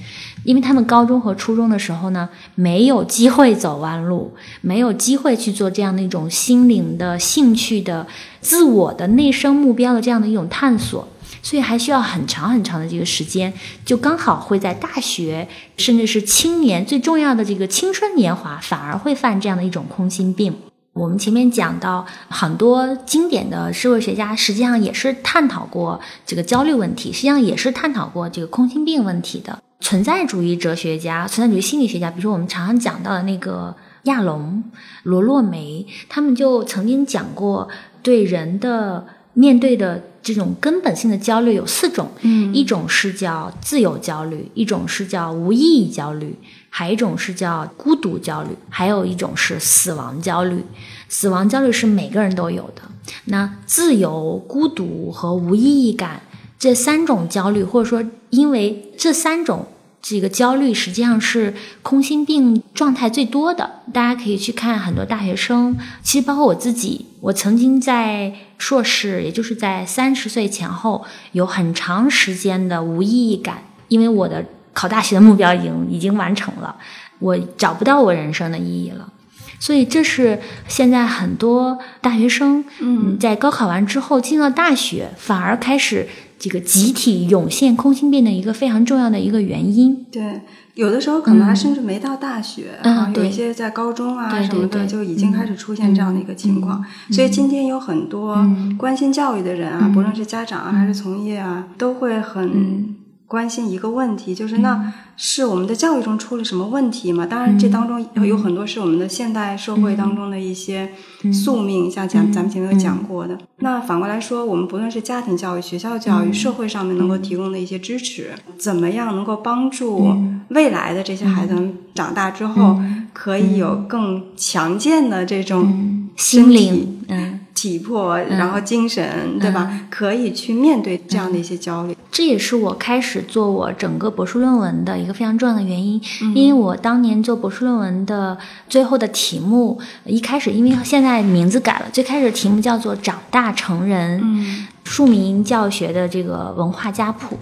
因为他们高中和初中的时候呢，没有机会走弯路，没有机会去做这样的一种心灵的、兴趣的、自我的内生目标的这样的一种探索。所以还需要很长很长的这个时间，就刚好会在大学，甚至是青年最重要的这个青春年华，反而会犯这样的一种空心病。我们前面讲到很多经典的社会学家，实际上也是探讨过这个焦虑问题，实际上也是探讨过这个空心病问题的。存在主义哲学家、存在主义心理学家，比如说我们常常讲到的那个亚龙、罗洛梅，他们就曾经讲过对人的面对的这种根本性的焦虑有四种，嗯一种是叫自由焦虑，一种是叫无意义焦虑，还有一种是叫孤独焦虑，还有一种是死亡焦虑。死亡焦虑是每个人都有的。那自由、孤独和无意义感这三种焦虑，或者说因为这三种这个焦虑，实际上是空心病状态最多的。大家可以去看很多大学生，其实包括我自己，我曾经在硕士，也就是在三十岁前后，有很长时间的无意义感，因为我的考大学的目标已经已经完成了，我找不到我人生的意义了。所以这是现在很多大学生，嗯，在高考完之后进了大学，反而开始这个集体涌现空心病的一个非常重要的一个原因。对，有的时候可能还甚至没到大学，啊，有一些在高中啊什么的就已经开始出现这样的一个情况。所以今天有很多嗯关心教育的人啊，不论是家长啊还是从业啊，都会很关心一个问题，就是那是我们的教育中出了什么问题吗？当然，这当中有有很多是我们的现代社会当中的一些宿命，像咱咱们前面有讲过的。那反过来说，我们不论是家庭教育、学校教育、社会上面能够提供的一些支持，怎么样能够帮助未来的这些孩子们长大之后，可以有更强健的这种心身体灵，嗯，体魄，然后精神，对吧？可以去面对这样的一些焦虑。这也是我开始做我整个博士论文的一个非常重要的原因，因为我当年做博士论文的最后的题目，一开始因为现在名字改了，最开始题目叫做“长大成人”，嗯庶民教学的这个文化家谱。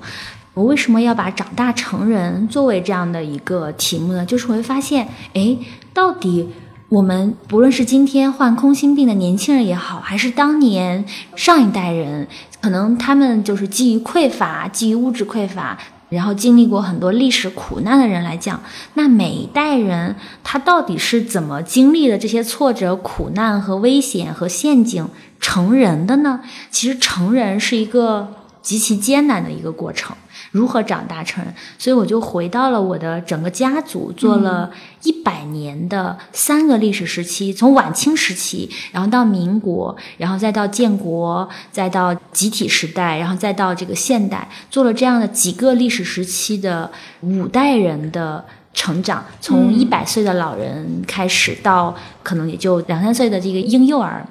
我为什么要把长大成人作为这样的一个题目呢？就是我会发现，哎，到底我们不论是今天患空心病的年轻人也好，还是当年上一代人，可能他们就是基于匮乏、基于物质匮乏，然后经历过很多历史苦难的人来讲，那每一代人他到底是怎么经历的这些挫折、苦难和危险和陷阱成人的呢？其实成人是一个极其艰难的一个过程。如何长大成人？所以我就回到了我的整个家族，做了一百年的三个历史时期，从晚清时期，然后到民国，然后再到建国，再到集体时代，然后再到这个现代，做了这样的几个历史时期的五代人的成长，从一百岁的老人开始，到可能也就两三岁的这个婴幼儿。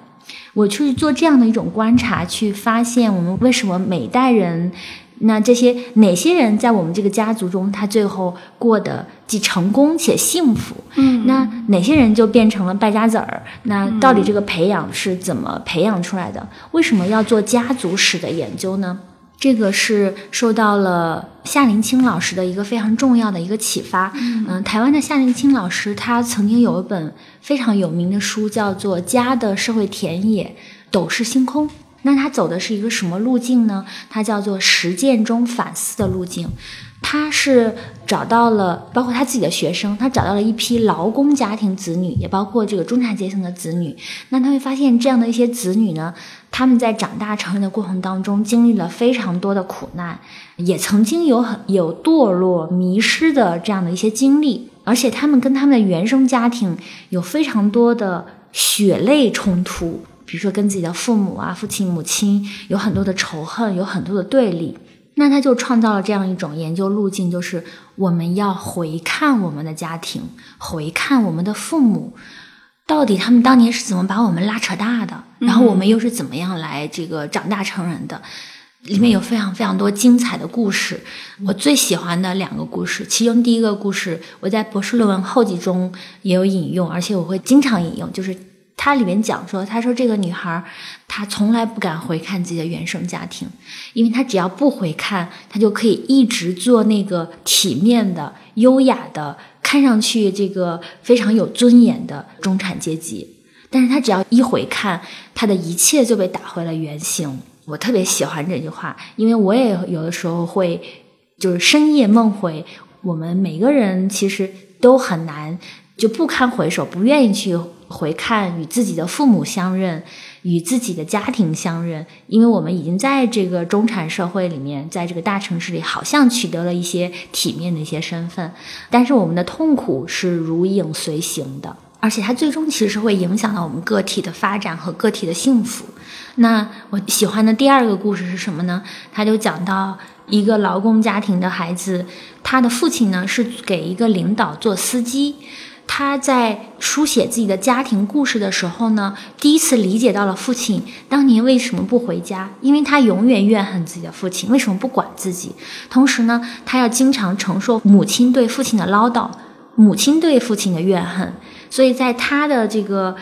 我去做这样的一种观察，去发现我们为什么每代人，那这些哪些人在我们这个家族中，他最后过得既成功且幸福？嗯那哪些人就变成了败家子儿？那到底这个培养是怎么培养出来的？为什么要做家族史的研究呢？这个是受到了夏林清老师的一个非常重要的一个启发。嗯、台湾的夏林清老师他曾经有一本非常有名的书，叫做《家的社会田野：斗室星空》。那他走的是一个什么路径呢？它叫做实践中反思的路径。他是找到了，包括他自己的学生，他找到了一批劳工家庭子女，也包括这个中产阶层的子女。那他会发现，这样的一些子女呢，他们在长大成人的过程当中，经历了非常多的苦难，也曾经有很有堕落、迷失的这样的一些经历，而且他们跟他们的原生家庭有非常多的血泪冲突，比如说跟自己的父母啊、父亲、母亲有很多的仇恨，有很多的对立。那他就创造了这样一种研究路径，就是我们要回看我们的家庭，回看我们的父母，到底他们当年是怎么把我们拉扯大的，然后我们又是怎么样来这个长大成人的。里面有非常非常多精彩的故事。我最喜欢的两个故事，其中第一个故事我在博士论文后记中也有引用，而且我会经常引用，就是它里面讲说，他说这个女孩她从来不敢回看自己的原生家庭，因为她只要不回看，她就可以一直做那个体面的、优雅的、看上去这个非常有尊严的中产阶级。但是她只要一回看，她的一切就被打回了原形。我特别喜欢这句话，因为我也有的时候会就是深夜梦回。我们每个人其实都很难就不堪回首，不愿意去回看与自己的父母相认，与自己的家庭相认，因为我们已经在这个中产社会里面，在这个大城市里，好像取得了一些体面的一些身份，但是我们的痛苦是如影随形的。而且它最终其实会影响到我们个体的发展和个体的幸福。那我喜欢的第二个故事是什么呢？他就讲到一个劳工家庭的孩子，他的父亲呢是给一个领导做司机。他在书写自己的家庭故事的时候呢，第一次理解到了父亲当年为什么不回家，因为他永远怨恨自己的父亲为什么不管自己。同时呢，他要经常承受母亲对父亲的唠叨，母亲对父亲的怨恨。所以在他的这个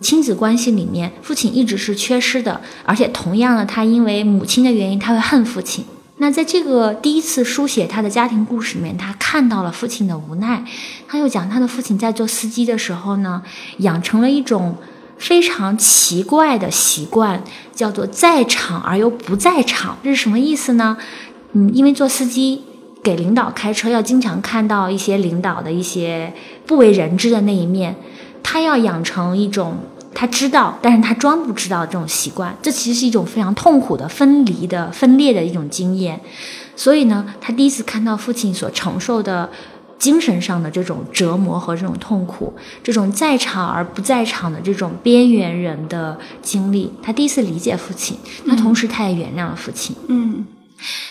亲子关系里面，父亲一直是缺失的，而且同样的，他因为母亲的原因，他会恨父亲。那在这个第一次书写他的家庭故事里面，他看到了父亲的无奈。他又讲他的父亲在做司机的时候呢，养成了一种非常奇怪的习惯，叫做在场而又不在场。这是什么意思呢？嗯，因为做司机。给领导开车要经常看到一些领导的一些不为人知的那一面，他要养成一种他知道，但是他装不知道这种习惯，这其实是一种非常痛苦的分离的分裂的一种经验。所以呢，他第一次看到父亲所承受的精神上的这种折磨和这种痛苦，这种在场而不在场的这种边缘人的经历，他第一次理解父亲，他同时他也原谅了父亲。嗯。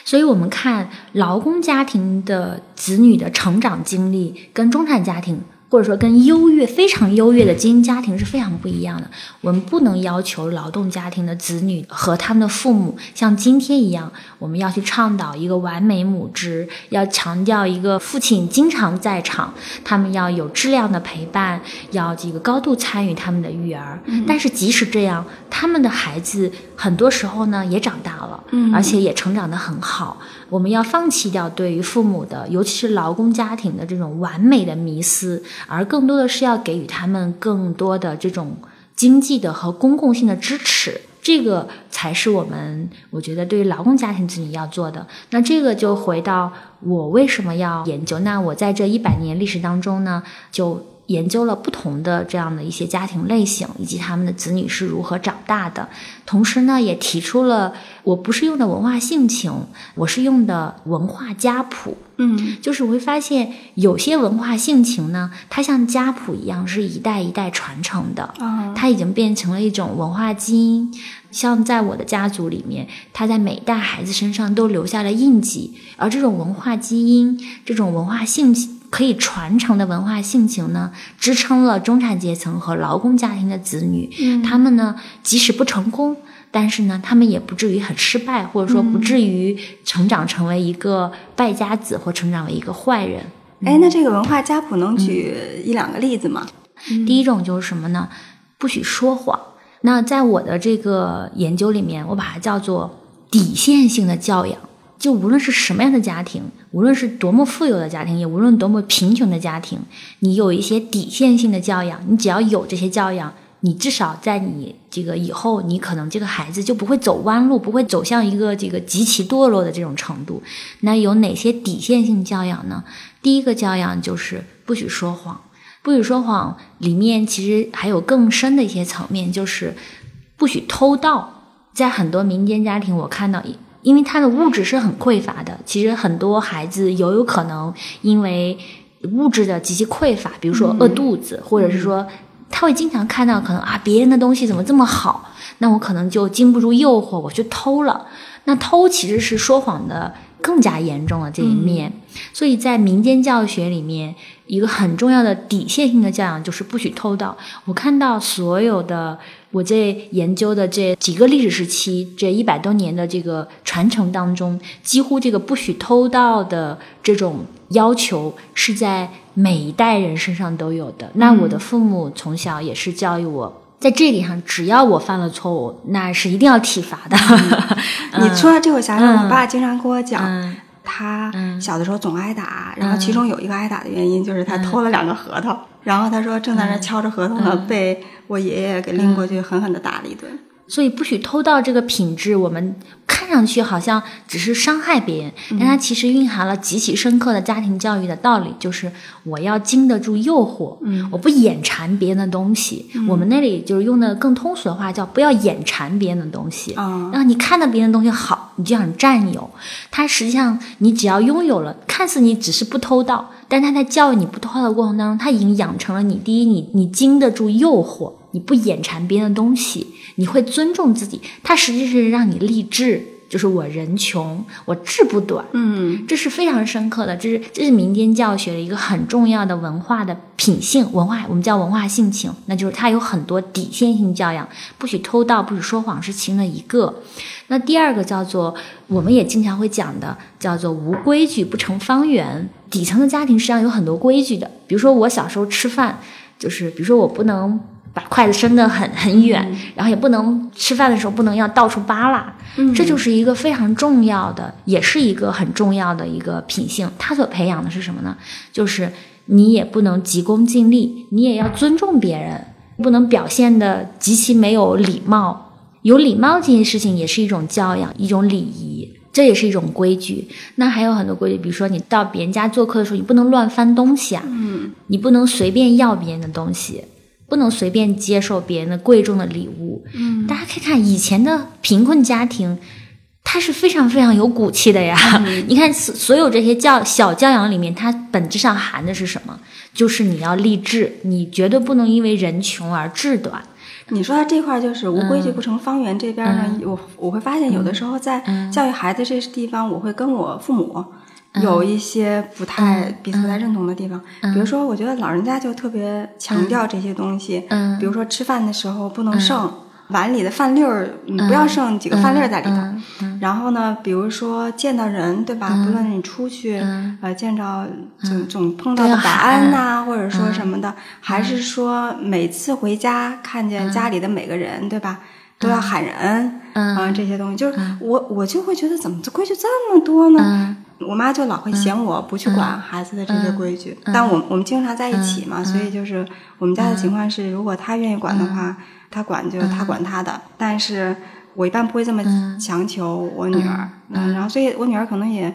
所以，我们看劳工家庭的子女的成长经历，跟中产家庭。或者说，跟优越、非常优越的精英家庭是非常不一样的。我们不能要求劳动家庭的子女和他们的父母像今天一样，我们要去倡导一个完美母职，要强调一个父亲经常在场，他们要有质量的陪伴，要这个高度参与他们的育儿。但是，即使这样，他们的孩子很多时候呢也长大了，而且也成长得很好。我们要放弃掉对于父母的，尤其是劳工家庭的这种完美的迷思，而更多的是要给予他们更多的这种经济的和公共性的支持，这个才是我们我觉得对于劳动家庭子女要做的。那这个就回到我为什么要研究？那我在这一百年历史当中呢，就。研究了不同的这样的一些家庭类型，以及他们的子女是如何长大的。同时呢，也提出了我不是用的文化性情，我是用的文化家谱。嗯，就是我会发现有些文化性情呢，它像家谱一样是一代一代传承的。嗯，它已经变成了一种文化基因。像在我的家族里面，它在每一代孩子身上都留下了印记。而这种文化基因，这种文化性情。可以传承的文化性情呢，支撑了中产阶层和劳工家庭的子女。嗯，他们呢，即使不成功，但是呢，他们也不至于很失败，或者说不至于成长成为一个败家子或成长为一个坏人。哎，那这个文化家谱能举一两个例子吗？第一种就是什么呢？不许说谎。那在我的这个研究里面，我把它叫做底线性的教养。就无论是什么样的家庭，无论是多么富有的家庭，也无论多么贫穷的家庭，你有一些底线性的教养，你只要有这些教养，你至少在你这个以后，你可能这个孩子就不会走弯路，不会走向一个这个极其堕落的这种程度。那有哪些底线性教养呢？第一个教养就是不许说谎，不许说谎里面其实还有更深的一些层面，就是不许偷盗。在很多民间家庭，我看到。因为他的物质是很匮乏的，其实很多孩子有有可能因为物质的极其匮乏，比如说饿肚子，或者是说他会经常看到可能啊别人的东西怎么这么好，那我可能就经不住诱惑，我去偷了。那偷其实是说谎的更加严重的这一面。所以在民间教育学里面，一个很重要的底线性的教养就是不许偷盗。我看到所有的我这研究的这几个历史时期，这一百多年的这个传承当中，几乎这个不许偷盗的这种要求是在每一代人身上都有的。那我的父母从小也是教育我。在这点上，只要我犯了错误，那是一定要体罚的。你说到这，我想想，我爸经常跟我讲，他小的时候总挨打，然后其中有一个挨打的原因就是他偷了两个核桃，然后他说正在那敲着核桃呢，被我爷爷给拎过去狠狠的打了一顿。所以不许偷盗这个品质，我们看上去好像只是伤害别人，但它其实蕴含了极其深刻的家庭教育的道理，就是我要经得住诱惑，嗯，我不眼馋别人的东西。我们那里就是用的更通俗的话叫不要眼馋别人的东西，啊，然后你看到别人的东西好，你就想占有。它实际上你只要拥有了，看似你只是不偷盗，但他在教育你不偷盗的过程当中，他已经养成了你第一，你你经得住诱惑。你不眼馋别人的东西，你会尊重自己。它实际是让你立志，就是我人穷，我志不短。嗯，这是非常深刻的，这是这是民间教学的一个很重要的文化的品性文化，我们叫文化性情，那就是它有很多底线性教养，不许偷盗，不许说谎，是其中的一个。那第二个叫做，我们也经常会讲的，叫做无规矩不成方圆。底层的家庭实际上有很多规矩的，比如说我小时候吃饭，就是比如说我不能。把筷子伸得很很远，然后也不能吃饭的时候不能要到处扒拉，这就是一个非常重要的，也是一个很重要的一个品性。他所培养的是什么呢？就是你也不能急功近利，你也要尊重别人，不能表现的极其没有礼貌。有礼貌这件事情也是一种教养，一种礼仪，这也是一种规矩。那还有很多规矩，比如说你到别人家做客的时候，你不能乱翻东西啊，嗯，你不能随便要别人的东西。不能随便接受别人的贵重的礼物。嗯，大家可以看以前的贫困家庭，他是非常非常有骨气的呀。你看所所有这些教小教养里面，它本质上含的是什么？就是你要立志，你绝对不能因为人穷而志短。你说到这块，就是无规矩不成方圆。这边呢，我我会发现有的时候在教育孩子这地方，我会跟我父母。有一些不太彼此不太认同的地方，比如说，我觉得老人家就特别强调这些东西，比如说吃饭的时候不能剩碗里的饭粒儿，不要剩几个饭粒儿在里头。然后呢，比如说见到人，对吧？不论你出去呃见着总。总碰到的保安呐，或者说什么的，还是说每次回家看见家里的每个人，对吧？都要喊人啊，这些东西。就是我我就会觉得怎么这规矩这么多呢？我妈就老会嫌我不去管孩子的这些规矩，但我我们经常在一起嘛，所以就是我们家的情况是，如果她愿意管的话，她管就她管她的，但是我一般不会这么强求我女儿，嗯，然后所以我女儿可能也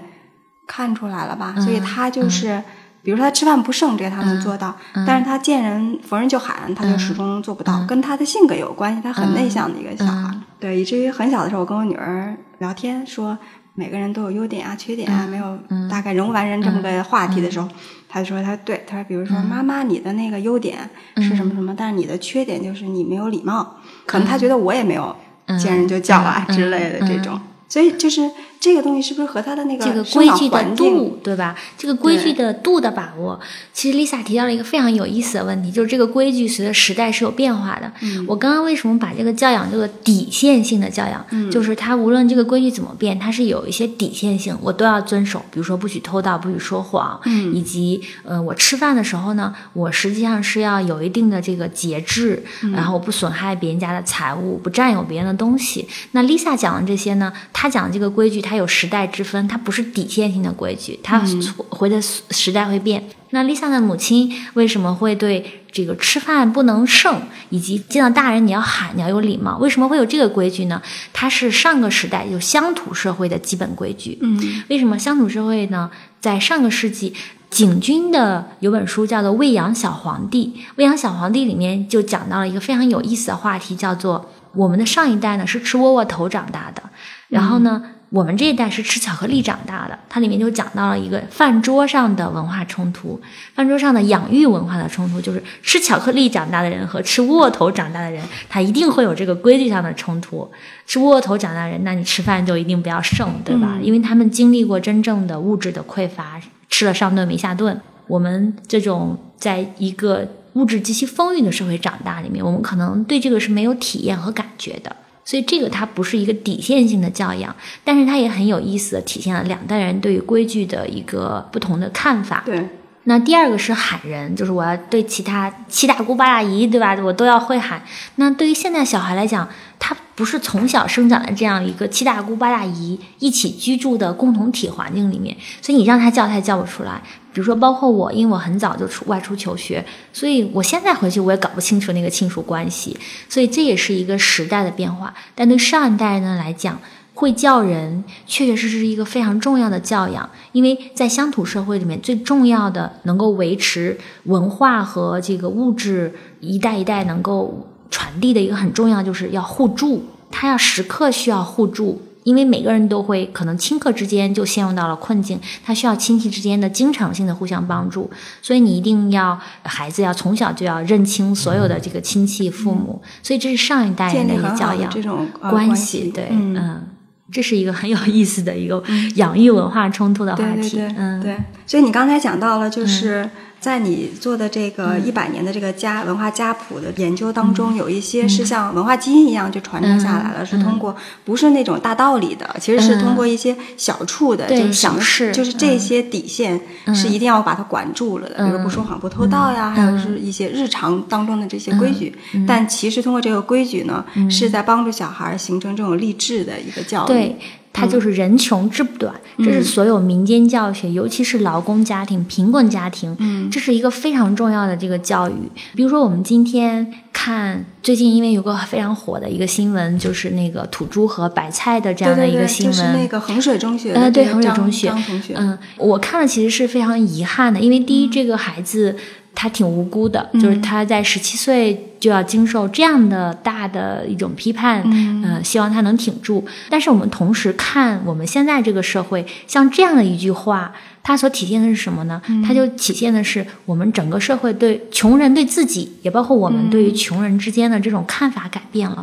看出来了吧，所以她就是，比如说她吃饭不剩，这个她能做到，但是她见人逢人就喊，她就始终做不到，跟她的性格有关系，她很内向的一个小孩，对，以至于很小的时候我跟我女儿聊天说。每个人都有优点啊、缺点啊，没有大概人无完人这么个话题的时候，他就说他对他说，比如说妈妈，你的那个优点是什么什么，但是你的缺点就是你没有礼貌，可能他觉得我也没有见人就叫啊之类的这种，所以就是。这个东西是不是和他的那个这个规矩的度，对吧？这个规矩的度的把握，其实 Lisa 提到了一个非常有意思的问题，就是这个规矩随着时代是有变化的。我刚刚为什么把这个教养这个底线性的教养，就是它无论这个规矩怎么变，它是有一些底线性，我都要遵守。比如说不许偷盗，不许说谎，以及呃，我吃饭的时候呢，我实际上是要有一定的这个节制，然后不损害别人家的财物，不占有别人的东西。那 Lisa 讲的这些呢，她讲的这个规矩。它有时代之分，它不是底线性的规矩，它回的时代会变。那 Lisa 的母亲为什么会对这个吃饭不能剩，以及见到大人你要喊，你要有礼貌？为什么会有这个规矩呢？它是上个时代就乡土社会的基本规矩。嗯，为什么乡土社会呢？在上个世纪，景君的有本书叫做《喂养小皇帝》，《喂养小皇帝》里面就讲到了一个非常有意思的话题，叫做我们的上一代呢是吃窝窝头长大的，然后呢。我们这一代是吃巧克力长大的，它里面就讲到了一个饭桌上的文化冲突，饭桌上的养育文化的冲突，就是吃巧克力长大的人和吃窝窝头长大的人，他一定会有这个规律上的冲突。吃窝头长大的人，那你吃饭就一定不要剩，对吧？因为他们经历过真正的物质的匮乏，吃了上顿没下顿。我们这种在一个物质极其丰裕的社会长大里面，我们可能对这个是没有体验和感觉的。所以这个它不是一个底线性的教养，但是它也很有意思的体现了两代人对于规矩的一个不同的看法。对，那第二个是喊人，就是我要对其他七大姑八大姨，对吧？我都要会喊。那对于现在小孩来讲，他不是从小生长在这样一个七大姑八大姨一起居住的共同体环境里面，所以你让他叫，他也叫不出来。比如说，包括我，因为我很早就出外出求学，所以我现在回去我也搞不清楚那个亲属关系，所以这也是一个时代的变化。但对上一代人来讲，会叫人确确实实是一个非常重要的教养，因为在乡土社会里面，最重要的能够维持文化和这个物质一代一代能够传递的一个很重要，就是要互助，他要时刻需要互助。因为每个人都会可能顷刻之间就陷入到了困境，他需要亲戚之间的经常性的互相帮助，所以你一定要孩子要从小就要认清所有的这个亲戚父母，所以这是上一代人的一个教养这种关系，对，嗯，这是一个很有意思的一个养育文化冲突的话题，嗯，对，所以你刚才讲到了就是。在你做的这个一百年的这个家文化家谱的研究当中，有一些是像文化基因一样就传承下来了，是通过不是那种大道理的，其实是通过一些小处的，就是小事，就是这些底线是一定要把它管住了的，比如不说谎、不偷盗呀，还有是一些日常当中的这些规矩。但其实通过这个规矩呢，是在帮助小孩形成这种励志的一个教育。它就是人穷志不短，这是所有民间教学，尤其是劳工家庭、贫困家庭，这是一个非常重要的这个教育。比如说，我们今天看最近，因为有个非常火的一个新闻，就是那个土猪和白菜的这样的一个新闻，就是那个衡水中学，呃，对，衡水中学，嗯，我看了其实是非常遗憾的，因为第一，这个孩子。他挺无辜的，就是他在十七岁就要经受这样的大的一种批判，嗯，希望他能挺住。但是我们同时看我们现在这个社会，像这样的一句话，它所体现的是什么呢？它就体现的是我们整个社会对穷人对自己，也包括我们对于穷人之间的这种看法改变了。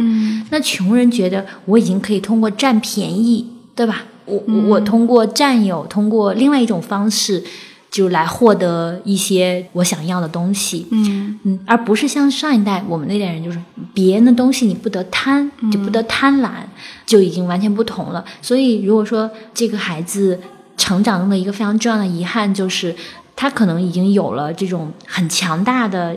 那穷人觉得我已经可以通过占便宜，对吧？我我通过占有，通过另外一种方式。就来获得一些我想要的东西，嗯嗯，而不是像上一代我们那代人，就是别人的东西你不得贪，就不得贪婪，就已经完全不同了。所以，如果说这个孩子成长中的一个非常重要的遗憾，就是他可能已经有了这种很强大的。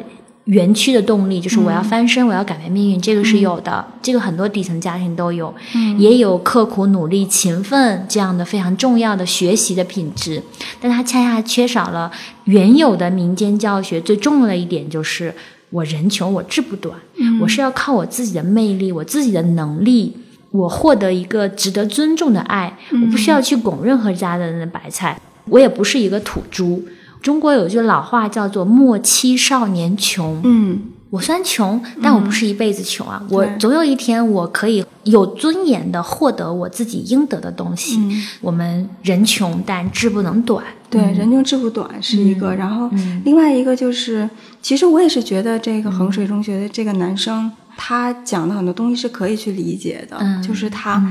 园区的动力就是我要翻身，我要改变命运，这个是有的，这个很多底层家庭都有，也有刻苦努力、勤奋这样的非常重要的学习的品质，但他恰恰缺少了原有的民间教学。最重要的一点就是，我人穷我志不短，我是要靠我自己的魅力、我自己的能力，我获得一个值得尊重的爱，我不需要去拱任何家的人的白菜，我也不是一个土猪。中国有句老话叫做“莫欺少年穷”。嗯，我虽然穷，但我不是一辈子穷啊。我总有一天我可以有尊严的获得我自己应得的东西。我们人穷，但志不能短。对，人穷志不短是一个。然后另外一个就是，其实我也是觉得这个衡水中学的这个男生，他讲的很多东西是可以去理解的。就是他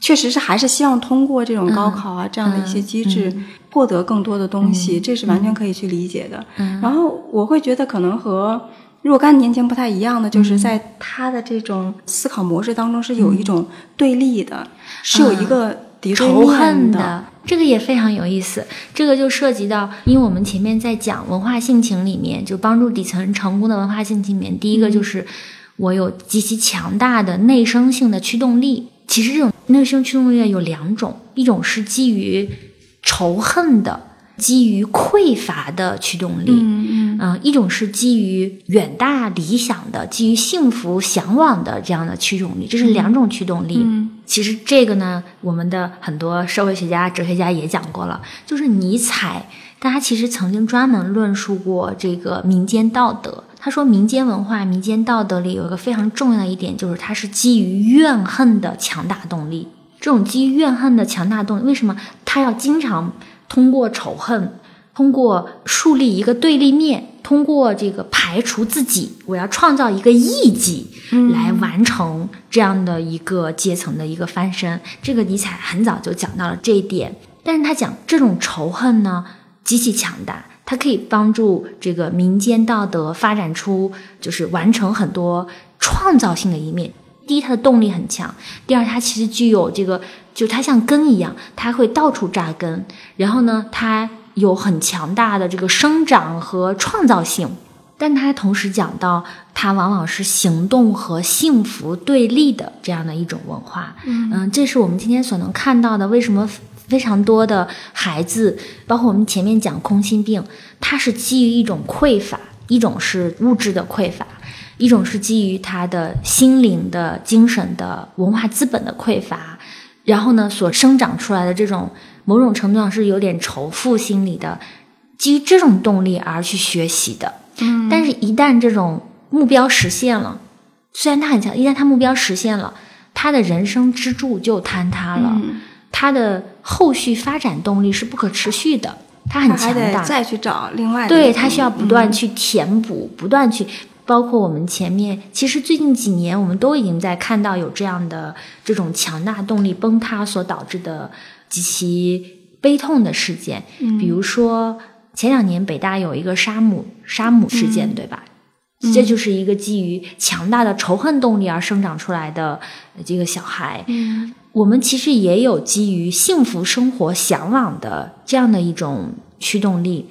确实是还是希望通过这种高考啊这样的一些机制。获得更多的东西，这是完全可以去理解的。然后我会觉得，可能和若干年前不太一样的，就是在他的这种思考模式当中是有一种对立的，是有一个敌仇恨的。这个也非常有意思。这个就涉及到，因为我们前面在讲文化性情里面，就帮助底层人成功的文化性情里面，第一个就是我有极其强大的内生性的驱动力。其实这种内生驱动力有两种，一种是基于。仇恨的、基于匮乏的驱动力，嗯嗯，一种是基于远大理想的、基于幸福向往的这样的驱动力，这是两种驱动力。其实这个呢，我们的很多社会学家、哲学家也讲过了，就是尼采，大家其实曾经专门论述过这个民间道德。他说，民间文化、民间道德里有一个非常重要的一点，就是它是基于怨恨的强大动力。这种基于怨恨的强大动力，为什么他要经常通过仇恨，通过树立一个对立面，通过这个排除自己，我要创造一个异己，来完成这样的一个阶层的一个翻身？这个尼采很早就讲到了这一点，但是他讲这种仇恨呢极其强大，它可以帮助这个民间道德发展出，就是完成很多创造性的一面。第一，它的动力很强；第二，它其实具有这个，就它像根一样，它会到处扎根。然后呢，它有很强大的这个生长和创造性。但它同时讲到，它往往是行动和幸福对立的这样的一种文化。嗯，这是我们今天所能看到的。为什么非常多的孩子，包括我们前面讲空心病，它是基于一种匮乏，一种是物质的匮乏。一种是基于他的心灵的、精神的、文化资本的匮乏，然后呢，所生长出来的这种某种程度上是有点仇富心理的，基于这种动力而去学习的。嗯，但是，一旦这种目标实现了，虽然他很强，一旦他目标实现了，他的人生支柱就坍塌了，他的后续发展动力是不可持续的。他很强大，再去找另外对他需要不断去填补，不断去。包括我们前面，其实最近几年，我们都已经在看到有这样的这种强大动力崩塌所导致的极其悲痛的事件。嗯，比如说前两年北大有一个杀母杀母事件，对吧？这就是一个基于强大的仇恨动力而生长出来的这个小孩。嗯，我们其实也有基于幸福生活向往的这样的一种驱动力，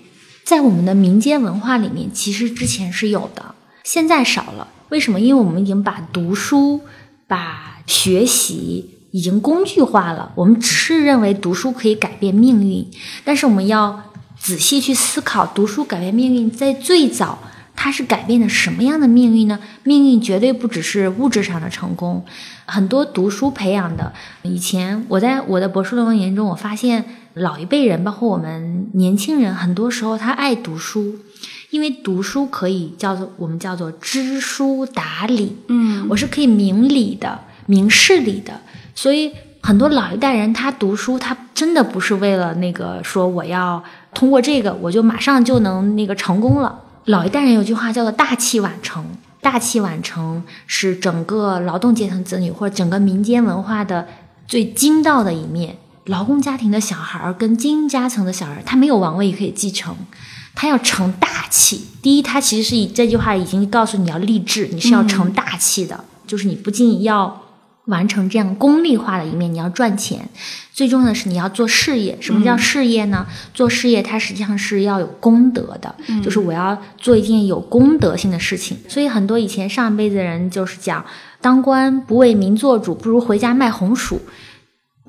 在我们的民间文化里面，其实之前是有的。现在少了，为什么？因为我们已经把读书、把学习已经工具化了。我们只是认为读书可以改变命运，但是我们要仔细去思考，读书改变命运，在最早它是改变的什么样的命运呢？命运绝对不只是物质上的成功，很多读书培养的。以前我在我的博士论文研究中，我发现老一辈人，包括我们年轻人，很多时候他爱读书。因为读书可以叫做我们叫做知书达理，嗯，我是可以明理的、明事理的，所以很多老一代人他读书，他真的不是为了那个说我要通过这个我就马上就能那个成功了。老一代人有句话叫做“大器晚成”，大器晚成是整个劳动阶层子女或者整个民间文化的最精到的一面。劳工家庭的小孩儿跟精英阶层的小孩，他没有王位可以继承。他要成大器，第一，他其实是以这句话已经告诉你要励志，你是要成大器的，就是你不仅要完成这样功利化的一面，你要赚钱，最重要的是你要做事业。什么叫事业呢？做事业，它实际上是要有功德的，就是我要做一件有功德性的事情。所以很多以前上一辈子的人就是讲，当官不为民做主，不如回家卖红薯。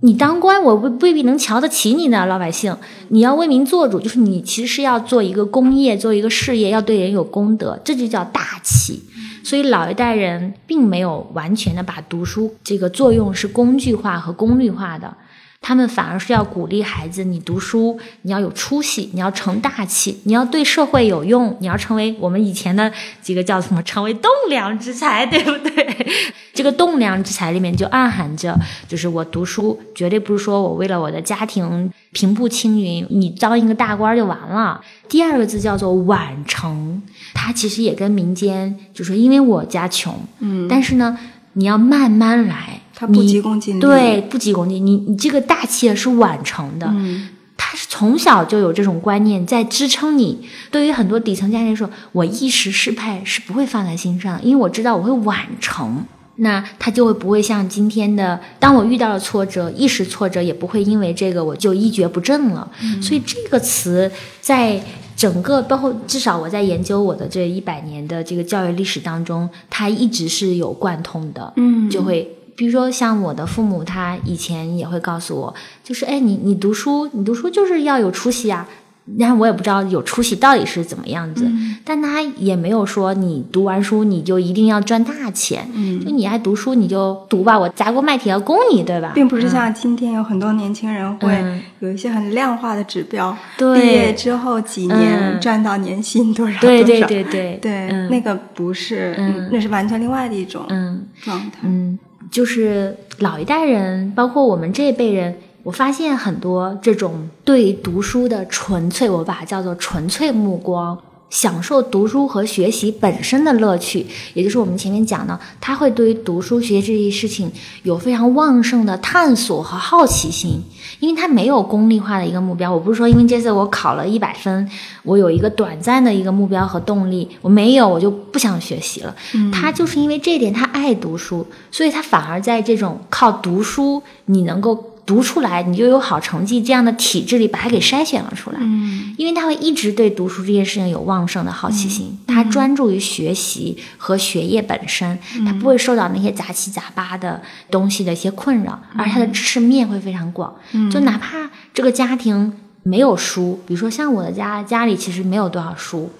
你当官，我未未必能瞧得起你呢，老百姓。你要为民做主，就是你其实是要做一个工业，做一个事业，要对人有功德，这就叫大气。所以老一代人并没有完全的把读书这个作用是工具化和功利化的。他们反而是要鼓励孩子，你读书，你要有出息，你要成大器，你要对社会有用，你要成为我们以前的几个叫什么，成为栋梁之才，对不对？这个栋梁之才里面就暗含着，就是我读书绝对不是说我为了我的家庭平步青云，你当一个大官就完了。第二个字叫做晚成，它其实也跟民间，就是因为我家穷，嗯，但是呢，你要慢慢来。他不急功近利，对，不急功近利。你你这个大气是晚成的，嗯，他是从小就有这种观念在支撑你。对于很多底层家庭来说，我一时失败是不会放在心上，因为我知道我会晚成，那他就会不会像今天的，当我遇到了挫折，一时挫折也不会因为这个我就一蹶不振了。所以这个词在整个包括至少我在研究我的这一百年的这个教育历史当中，它一直是有贯通的，嗯，就会。比如说，像我的父母，他以前也会告诉我，就是哎，你你读书，你读书就是要有出息啊。然后我也不知道有出息到底是怎么样子，但他也没有说你读完书你就一定要赚大钱。嗯，就你爱读书你就读吧，我砸锅卖铁要供你，对吧？并不是像今天有很多年轻人会有一些很量化的指标，毕业之后几年赚到年薪多少？对对对对。对，那个不是，那是完全另外的一种嗯。状态。嗯。就是老一代人，包括我们这一辈人，我发现很多这种对读书的纯粹，我把它叫做纯粹目光。享受读书和学习本身的乐趣，也就是我们前面讲的，他会对于读书学习这些事情有非常旺盛的探索和好奇心，因为他没有功利化的一个目标。我不是说因为这次我考了一百分，我有一个短暂的一个目标和动力，我没有，我就不想学习了。他就是因为这点，他爱读书，所以他反而在这种靠读书你能够。读出来，你就有好成绩，这样的体制里把它给筛选了出来。嗯，因为他会一直对读书这件事情有旺盛的好奇心，他专注于学习和学业本身，他不会受到那些杂七杂八的东西的一些困扰，而他的知识面会非常广。就哪怕这个家庭没有书，比如说像我的家家里其实没有多少书，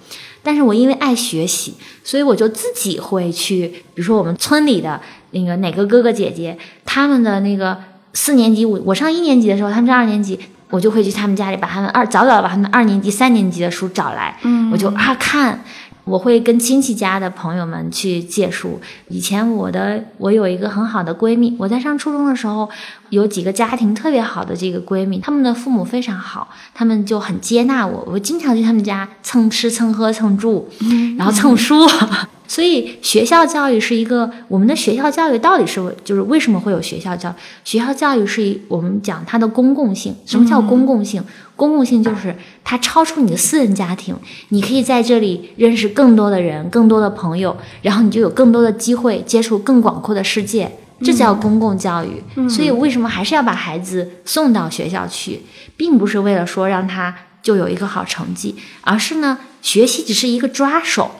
但是我因为爱学习，所以我就自己会去，比如说我们村里的那个哪个哥哥姐姐，他们的那个。四年级，我我上一年级的时候，他们上二年级，我就会去他们家里把他们二早早把他们二年级、三年级的书找来，嗯，我就啊看，我会跟亲戚家的朋友们去借书。以前我的我有一个很好的闺蜜，我在上初中的时候，有几个家庭特别好的这个闺蜜，他们的父母非常好，他们就很接纳我，我经常去他们家蹭吃蹭喝蹭住，然后蹭书。所以学校教育是一个，我们的学校教育到底是就是为什么会有学校教？学校教育是我们讲它的公共性。什么叫公共性？公共性就是它超出你的私人家庭，你可以在这里认识更多的人，更多的朋友，然后你就有更多的机会接触更广阔的世界。这叫公共教育。所以为什么还是要把孩子送到学校去，并不是为了说让他就有一个好成绩，而是呢，学习只是一个抓手。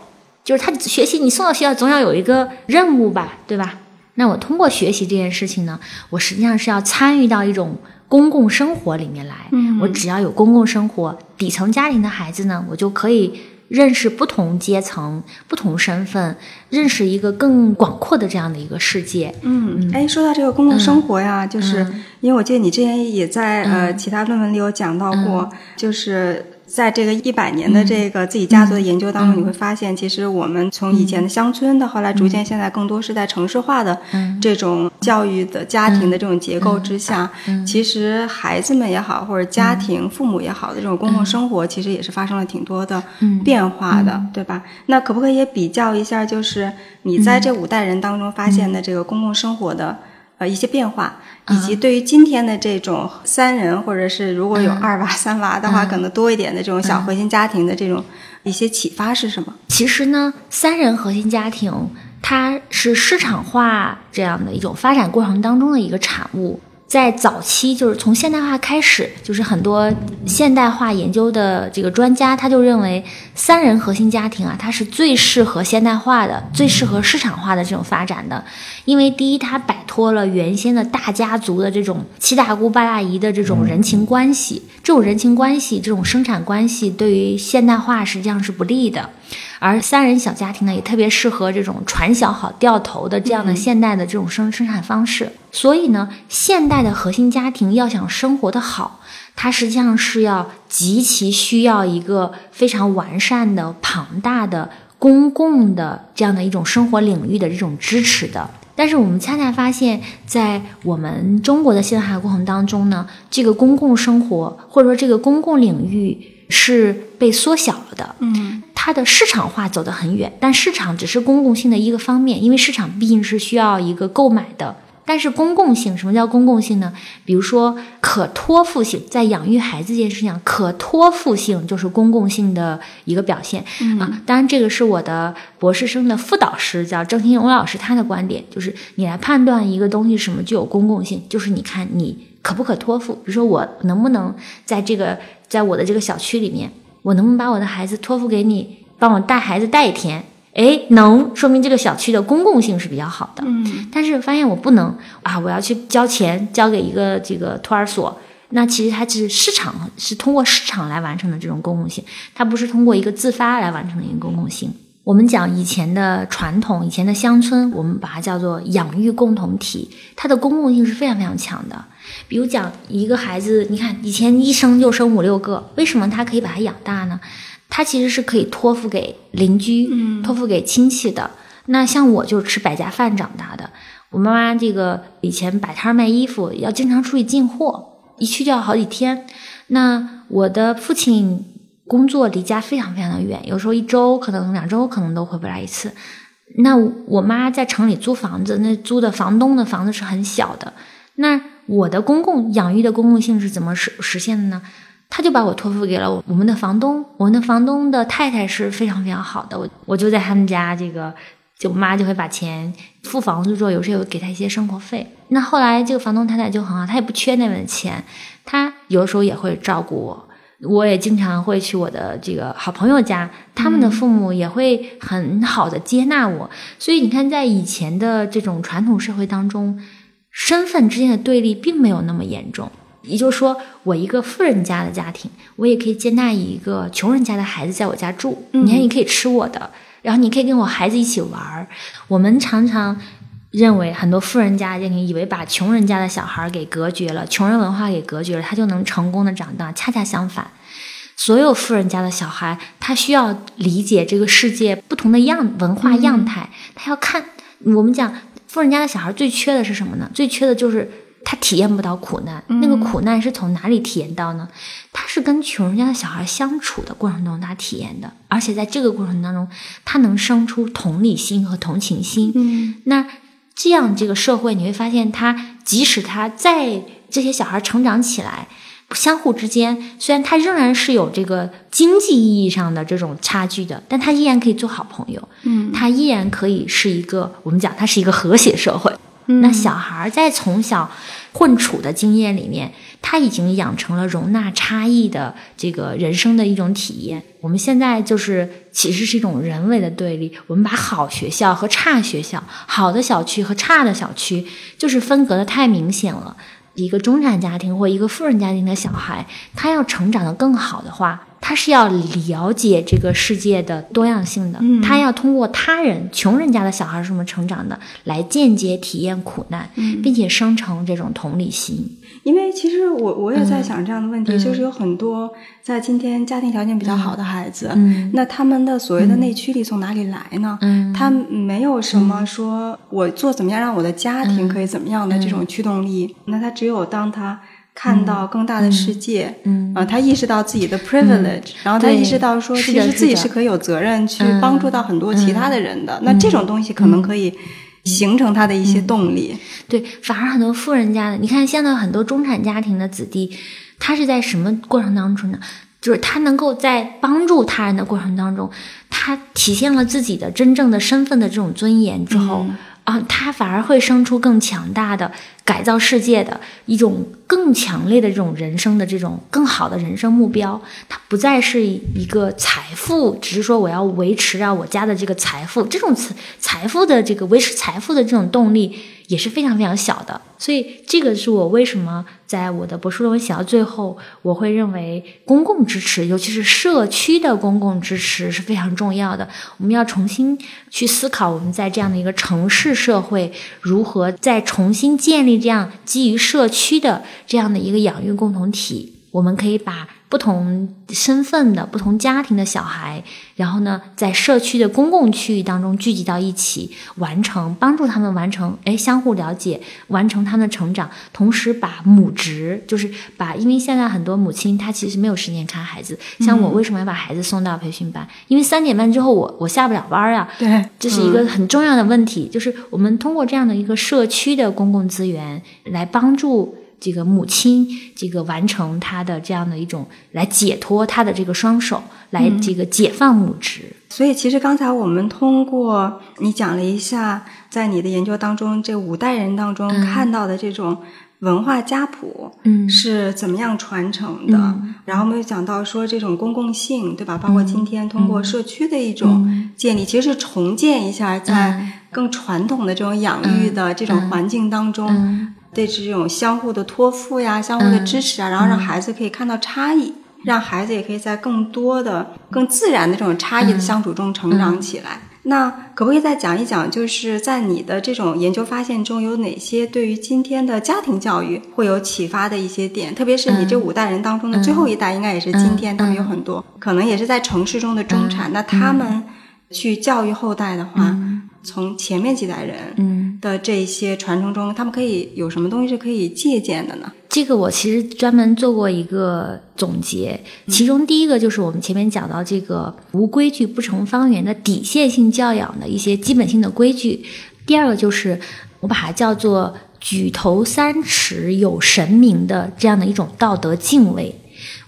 就是他学习，你送到学校总要有一个任务吧，对吧？那我通过学习这件事情呢，我实际上是要参与到一种公共生活里面来。嗯，我只要有公共生活，底层家庭的孩子呢，我就可以认识不同阶层、不同身份，认识一个更广阔的这样的一个世界。嗯，哎，说到这个公共生活呀，就是因为我记得你之前也在呃其他论文里有讲到过，就是。在这个一百年的这个自己家族的研究当中，你会发现，其实我们从以前的乡村到后来逐渐现在更多是在城市化的这种教育的家庭的这种结构之下，其实孩子们也好，或者家庭父母也好的这种公共生活，其实也是发生了挺多的变化的，对吧？那可不可以也比较一下，就是你在这五代人当中发现的这个公共生活的？呃，一些变化，以及对于今天的这种三人，或者是如果有二娃、三娃的话，可能多一点的这种小核心家庭的这种一些启发是什么？其实呢，三人核心家庭它是市场化这样的一种发展过程当中的一个产物。在早期，就是从现代化开始，就是很多现代化研究的这个专家，他就认为三人核心家庭啊，它是最适合现代化的、最适合市场化的这种发展的。因为第一，它摆脱了原先的大家族的这种七大姑八大姨的这种人情关系，这种人情关系、这种生产关系对于现代化实际上是不利的。而三人小家庭呢，也特别适合这种传小好掉头的这样的现代的这种生生产方式。所以呢，现代的核心家庭要想生活的好，它实际上是要极其需要一个非常完善的、庞大的公共的这样的一种生活领域的这种支持的。但是我们恰恰发现，在我们中国的现代化过程当中呢，这个公共生活或者说这个公共领域是被缩小了的。嗯。它的市场化走得很远，但市场只是公共性的一个方面，因为市场毕竟是需要一个购买的。但是公共性，什么叫公共性呢？比如说可托付性，在养育孩子这件事情上，可托付性就是公共性的一个表现啊。当然，这个是我的博士生的副导师叫郑新荣老师他的观点，就是你来判断一个东西什么具有公共性，就是你看你可不可托付。比如说我能不能在这个在我的这个小区里面。我能不能把我的孩子托付给你，帮我带孩子带一天？哎，能，说明这个小区的公共性是比较好的。嗯，但是发现我不能啊，我要去交钱交给一个这个托儿所，那其实它是市场是通过市场来完成的这种公共性，它不是通过一个自发来完成的一个公共性。我们讲以前的传统，以前的乡村，我们把它叫做养育共同体，它的公共性是非常非常强的。比如讲一个孩子，你看以前一生就生五六个，为什么他可以把他养大呢？他其实是可以托付给邻居，嗯托付给亲戚的。那像我就是吃百家饭长大的，我妈妈这个以前摆摊卖衣服，要经常出去进货，一去就要好几天。那我的父亲工作离家非常非常的远，有时候一周可能两周可能都回不来一次。那我妈在城里租房子，那租的房东的房子是很小的。那我的公共养育的公共性是怎么实实现的呢？他就把我托付给了我们的房东，我们的房东的太太是非常非常好的，我我就在他们家，这个就我妈就会把钱付房租之后，有时候给他一些生活费。那后来这个房东太太就很好，她也不缺那份钱，她有的时候也会照顾我。我也经常会去我的这个好朋友家，他们的父母也会很好的接纳我。所以你看，在以前的这种传统社会当中，身份之间的对立并没有那么严重。也就是说，我一个富人家的家庭，我也可以接纳一个穷人家的孩子在我家住。你看，你可以吃我的，然后你可以跟我孩子一起玩儿。我们常常。认为很多富人家的家庭以为把穷人家的小孩给隔绝了，穷人文化给隔绝了，他就能成功的长大。恰恰相反，所有富人家的小孩，他需要理解这个世界不同的样文化样态，他要看。我们讲富人家的小孩最缺的是什么呢？最缺的就是他体验不到苦难。那个苦难是从哪里体验到呢？他是跟穷人家的小孩相处的过程中他体验的，而且在这个过程当中，他能生出同理心和同情心。嗯，那。这样，这个社会你会发现，他即使他在这些小孩成长起来，相互之间虽然他仍然是有这个经济意义上的这种差距的，但他依然可以做好朋友。嗯，他依然可以是一个我们讲，他是一个和谐社会。那小孩在从小混处的经验里面，他已经养成了容纳差异的这个人生的一种体验。我们现在就是其实是一种人为的对立，我们把好学校和差学校、好的小区和差的小区，就是分隔的太明显了。一个中产家庭或一个富人家庭的小孩，他要成长的更好的话。他是要了解这个世界的多样性的，他要通过他人穷人家的小孩是怎么成长的，来间接体验苦难，并且生成这种同理心。因为其实我我也在想这样的问题，就是有很多在今天家庭条件比较好的孩子，那他们的所谓的内驱力从哪里来呢？他没有什么说我做怎么样让我的家庭可以怎么样的这种驱动力，那他只有当他。看到更大的世界，嗯，啊，他意识到自己的 privilege，然后他意识到说，其实自己是可以有责任去帮助到很多其他的人的。那这种东西可能可以形成他的一些动力。对，反而很多富人家的，你看现在很多中产家庭的子弟，他是在什么过程当中呢？就是他能够在帮助他人的过程当中，他体现了自己的真正的身份的这种尊严之后。啊，他反而会生出更强大的改造世界的一种更强烈的这种人生的这种更好的人生目标。他不再是一个财富，只是说我要维持啊我家的这个财富，这种财财富的这个维持财富的这种动力。也是非常非常小的，所以这个是我为什么在我的博士论文写到最后，我会认为公共支持，尤其是社区的公共支持是非常重要的。我们要重新去思考，我们在这样的一个城市社会，如何再重新建立这样基于社区的这样的一个养育共同体。我们可以把。不同身份的不同家庭的小孩，然后呢，在社区的公共区域当中聚集到一起，完成帮助他们完成，哎，相互了解，完成他们的成长，同时把母职，就是把，因为现在很多母亲她其实没有时间看孩子，像我为什么要把孩子送到培训班？因为三点半之后我我下不了班啊，对，这是一个很重要的问题，就是我们通过这样的一个社区的公共资源来帮助。这个母亲，这个完成她的这样的一种来解脱她的这个双手，来这个解放母职。所以，其实刚才我们通过你讲了一下，在你的研究当中，这五代人当中看到的这种文化家谱，嗯，是怎么样传承的。然后我们又讲到说这种公共性，对吧？包括今天通过社区的一种建立，其实是重建一下在更传统的这种养育的这种环境当中。对这种相互的托付呀，相互的支持啊，然后让孩子可以看到差异，让孩子也可以在更多的、更自然的这种差异的相处中成长起来。那可不可以再讲一讲，就是在你的这种研究发现中有哪些对于今天的家庭教育会有启发的一些点？特别是你这五代人当中的最后一代，应该也是今天他们有很多可能也是在城市中的中产，那他们去教育后代的话，从前面几代人，嗯。的这些传承中，他们可以有什么东西是可以借鉴的呢？这个我其实专门做过一个总结，其中第一个就是我们前面讲到这个无规矩不成方圆的底线性教养的一些基本性的规矩，第二个就是我把它叫做举头三尺有神明的这样的一种道德敬畏。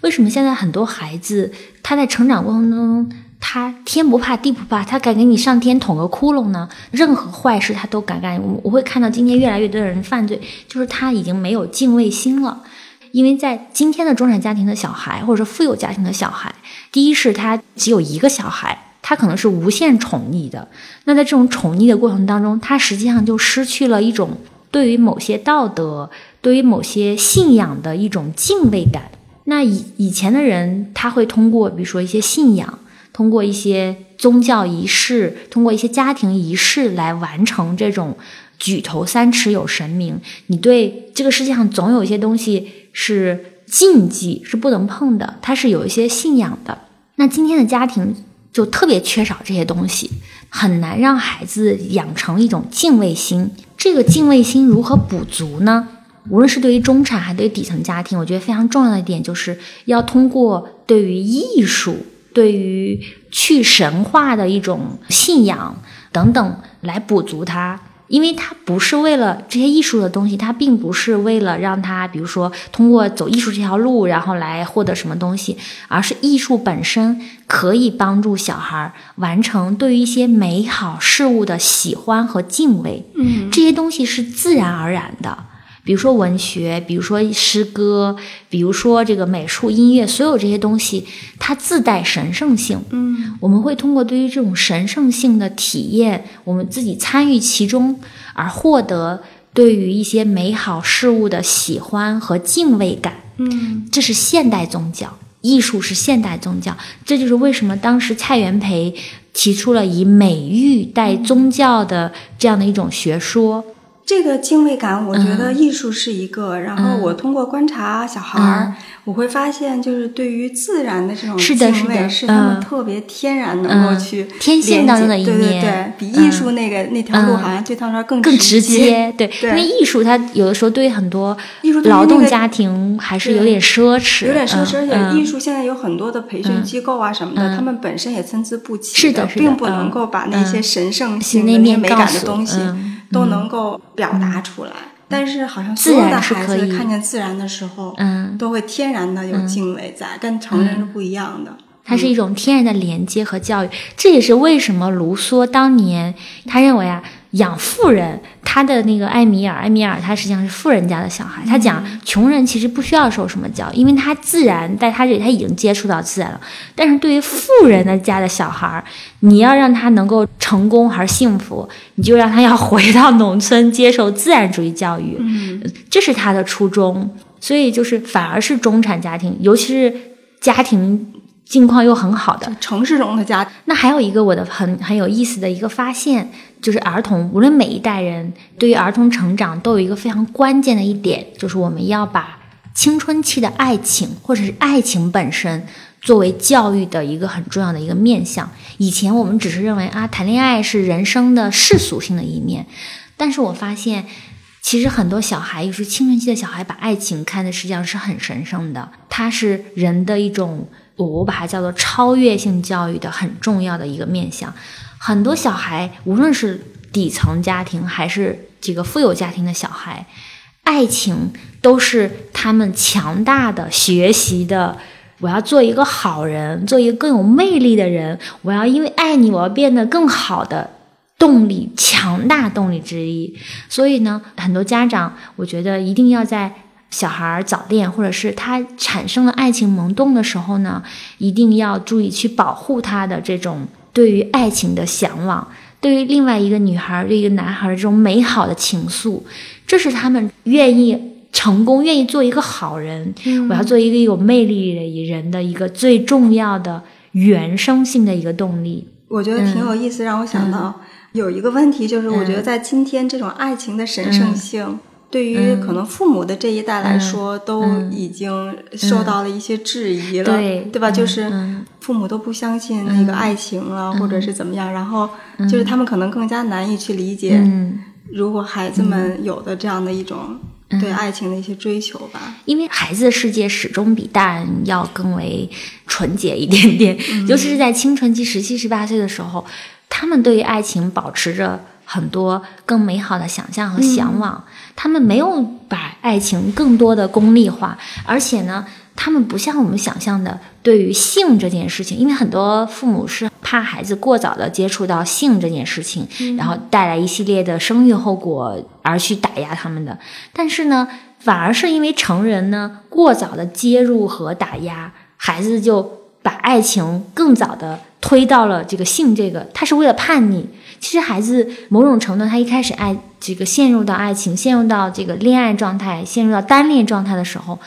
为什么现在很多孩子他在成长过程中？他天不怕地不怕，他敢给你上天捅个窟窿呢？任何坏事他都敢干。我我会看到今天越来越多的人犯罪，就是他已经没有敬畏心了。因为在今天的中产家庭的小孩，或者说富有家庭的小孩，第一是他只有一个小孩，他可能是无限宠溺的。那在这种宠溺的过程当中，他实际上就失去了一种对于某些道德、对于某些信仰的一种敬畏感。那以以前的人，他会通过比如说一些信仰。通过一些宗教仪式，通过一些家庭仪式来完成这种举头三尺有神明。你对这个世界上总有一些东西是禁忌，是不能碰的，它是有一些信仰的。那今天的家庭就特别缺少这些东西，很难让孩子养成一种敬畏心。这个敬畏心如何补足呢？无论是对于中产还是对于底层家庭，我觉得非常重要的一点就是要通过对于艺术。对于去神话的一种信仰等等来补足它，因为它不是为了这些艺术的东西，它并不是为了让他，比如说通过走艺术这条路，然后来获得什么东西，而是艺术本身可以帮助小孩完成对于一些美好事物的喜欢和敬畏。嗯，这些东西是自然而然的。比如说文学，比如说诗歌，比如说这个美术、音乐，所有这些东西，它自带神圣性。嗯，我们会通过对于这种神圣性的体验，我们自己参与其中，而获得对于一些美好事物的喜欢和敬畏感。嗯，这是现代宗教，艺术是现代宗教。这就是为什么当时蔡元培提出了以美育代宗教的这样的一种学说。这个敬畏感，我觉得艺术是一个。然后我通过观察小孩儿，我会发现，就是对于自然的这种敬畏，是他们特别天然能够去天性当中的一面。对对对，比艺术那个那条路好像对他们说更更直接。对，因为艺术它有的时候对于很多劳动家庭还是有点奢侈，有点奢侈。而且艺术现在有很多的培训机构啊什么的，他们本身也参差不齐的，并不能够把那些神圣性的、那些美感的东西。都能够表达出来，但是好像所有的孩子看见自然的时候，嗯，都会天然的有敬畏在，跟成人是不一样的。它是一种天然的连接和教育，这也是为什么卢梭当年他认为啊。养富人，他的那个艾米尔，艾米尔他实际上是富人家的小孩。他讲穷人其实不需要受什么教，因为他自然在他这里他已经接触到自然了。但是对于富人的家的小孩，你要让他能够成功还是幸福，你就让他要回到农村接受自然主义教育。嗯，这是他的初衷。所以就是反而是中产家庭，尤其是家庭。境况又很好的城市中的家，那还有一个我的很很有意思的一个发现，就是儿童，无论每一代人对于儿童成长都有一个非常关键的一点，就是我们要把青春期的爱情或者是爱情本身作为教育的一个很重要的一个面向。以前我们只是认为啊，谈恋爱是人生的世俗性的一面，但是我发现，其实很多小孩，又是青春期的小孩，把爱情看的实际上是很神圣的，它是人的一种。我把它叫做超越性教育的很重要的一个面向。很多小孩，无论是底层家庭还是这个富有家庭的小孩，爱情都是他们强大的学习的。我要做一个好人，做一个更有魅力的人。我要因为爱你，我要变得更好的动力，强大动力之一。所以呢，很多家长，我觉得一定要在。小孩早恋，或者是他产生了爱情萌动的时候呢，一定要注意去保护他的这种对于爱情的向往，对于另外一个女孩、对一个男孩的这种美好的情愫，这是他们愿意成功、愿意做一个好人，我要做一个有魅力的人的一个最重要的原生性的一个动力。我觉得挺有意思，让我想到有一个问题，就是我觉得在今天这种爱情的神圣性。对于可能父母的这一代来说，都已经受到了一些质疑了，对吧？就是父母都不相信那个爱情了，或者是怎么样，然后就是他们可能更加难以去理解如果孩子们有的这样的一种对爱情的一些追求吧。因为孩子的世界始终比大人要更为纯洁一点点，尤其是在青春期十七十八岁的时候，他们对于爱情保持着很多更美好的想象和向往。他们没有把爱情更多的功利化，而且呢，他们不像我们想象的对于性这件事情，因为很多父母是怕孩子过早的接触到性这件事情，然后带来一系列的生育后果而去打压他们的。但是呢，反而是因为成人呢过早的介入和打压，孩子就把爱情更早的推到了这个性这个，他是为了叛逆。其实孩子某种程度，他一开始爱这个陷入到爱情，陷入到这个恋爱状态，陷入到单恋状态的时候，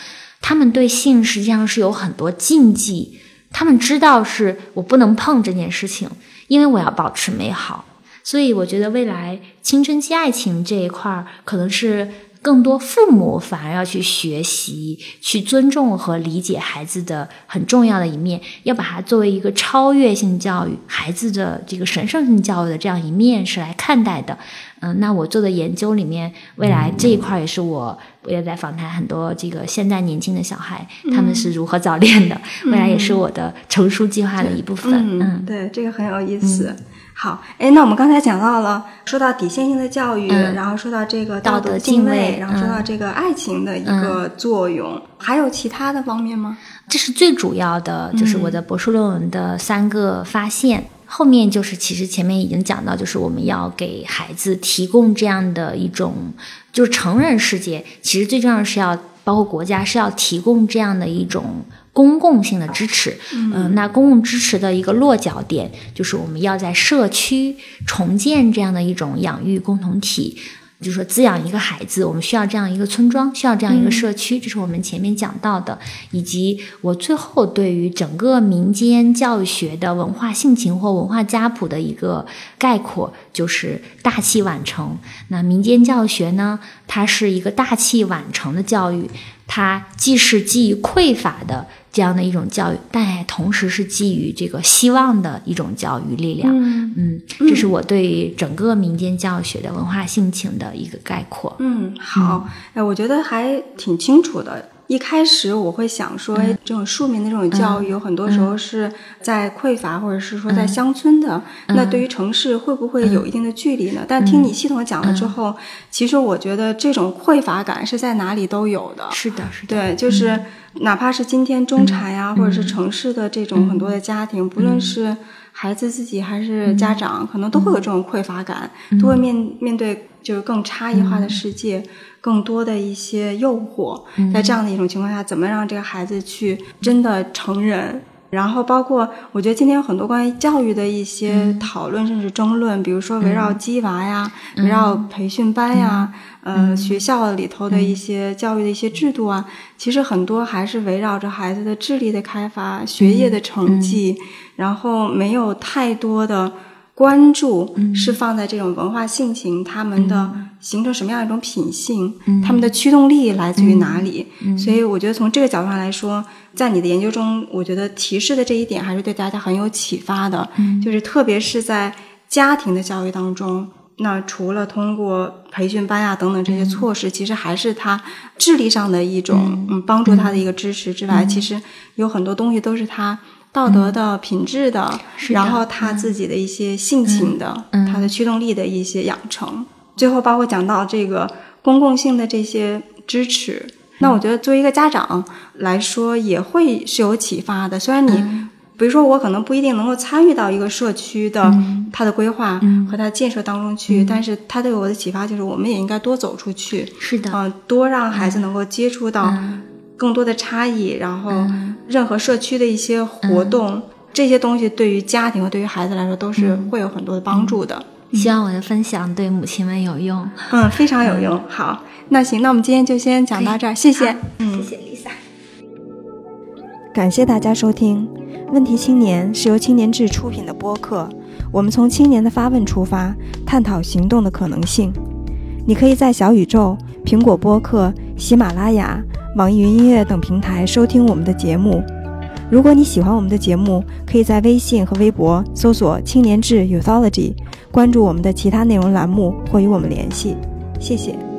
他们对性实际上是有很多禁忌。他们知道是我不能碰这件事情，因为我要保持美好。所以我觉得未来青春期爱情这一块儿，可能是。更多父母反而要去学习、去尊重和理解孩子的很重要的一面，要把它作为一个超越性教育、孩子的这个神圣性教育的这样一面是来看待的。嗯，那我做的研究里面，未来这一块也是我我也在访谈很多这个现在年轻的小孩，他们是如何早恋的，未来也是我的成书计划的一部分。嗯，对，这个很有意思。好，哎，那我们刚才讲到了，说到底线性的教育，然后说到这个道德敬畏，然后说到这个爱情的一个作用，还有其他的方面吗？这是最主要的，就是我的博士论文的三个发现。后面就是其实前面已经讲到，就是我们要给孩子提供这样的一种，就是成人世界，其实最重要的是要包括国家是要提供这样的一种。公共性的支持，嗯，那公共支持的一个落脚点就是我们要在社区重建这样的一种养育共同体，就是说滋养一个孩子，我们需要这样一个村庄，需要这样一个社区，这是我们前面讲到的，以及我最后对于整个民间教育学的文化性情或文化家谱的一个概括，就是大器晚成。那民间教育学呢，它是一个大器晚成的教育，它既是基于匮乏的。这样的一种教育，但也同时是基于这个希望的一种教育力量。嗯，这是我对整个民间教育学的文化性情的一个概括。嗯，好，哎，我觉得还挺清楚的。一开始我会想说，哎，这种庶民的这种教育，有很多时候是在匮乏，或者是说在乡村的。那对于城市会不会有一定的距离呢？但听你系统讲了之后，其实我觉得这种匮乏感是在哪里都有的。是的，是的，对，就是哪怕是今天中产呀，或者是城市的这种很多的家庭，不论是孩子自己还是家长，可能都会有这种匮乏感，都会面面对就是更差异化的世界。更多的一些诱惑，在这样的一种情况下，怎么让这个孩子去真的成人？然后包括，我觉得今天有很多关于教育的一些讨论，甚至争论，比如说围绕鸡娃呀，围绕培训班呀，呃，学校里头的一些教育的一些制度啊，其实很多还是围绕着孩子的智力的开发、学业的成绩，然后没有太多的。关注是放在这种文化性情，他们的形成什么样一种品性，他们的驱动力来自于哪里？所以我觉得从这个角度上来说，在你的研究中，我觉得提示的这一点还是对大家很有启发的。就是特别是在家庭的教育当中，那除了通过培训班啊等等这些措施，其实还是他智力上的一种嗯。帮助他的一个支持之外，其实有很多东西都是他。道德的品质的，然后他自己的一些性情的，他的驱动力的一些养成，最后包括讲到这个公共性的这些支持，那我觉得作为一个家长来说，也会是有启发的。虽然你，比如说我可能不一定能够参与到一个社区的它的规划和它建设当中去，但是它对我的启发就是，我们也应该多走出去，是的，嗯，多让孩子能够接触到。更多的差异，然后任何社区的一些活动，这些东西对于家庭和对于孩子来说都是会有很多的帮助的。希望我的分享对母亲们有用。嗯，非常有用。好，那行，那我们今天就先讲到这儿，谢谢。嗯，谢谢 Lisa。感谢大家收听《问题青年》，是由青年志出品的播客。我们从青年的发问出发，探讨行动的可能性。你可以在小宇宙、苹果播客、喜马拉雅。网易云音乐等平台收听我们的节目。如果你喜欢我们的节目，可以在微信和微博搜索“青年志 Youthology”，关注我们的其他内容栏目或与我们联系。谢谢。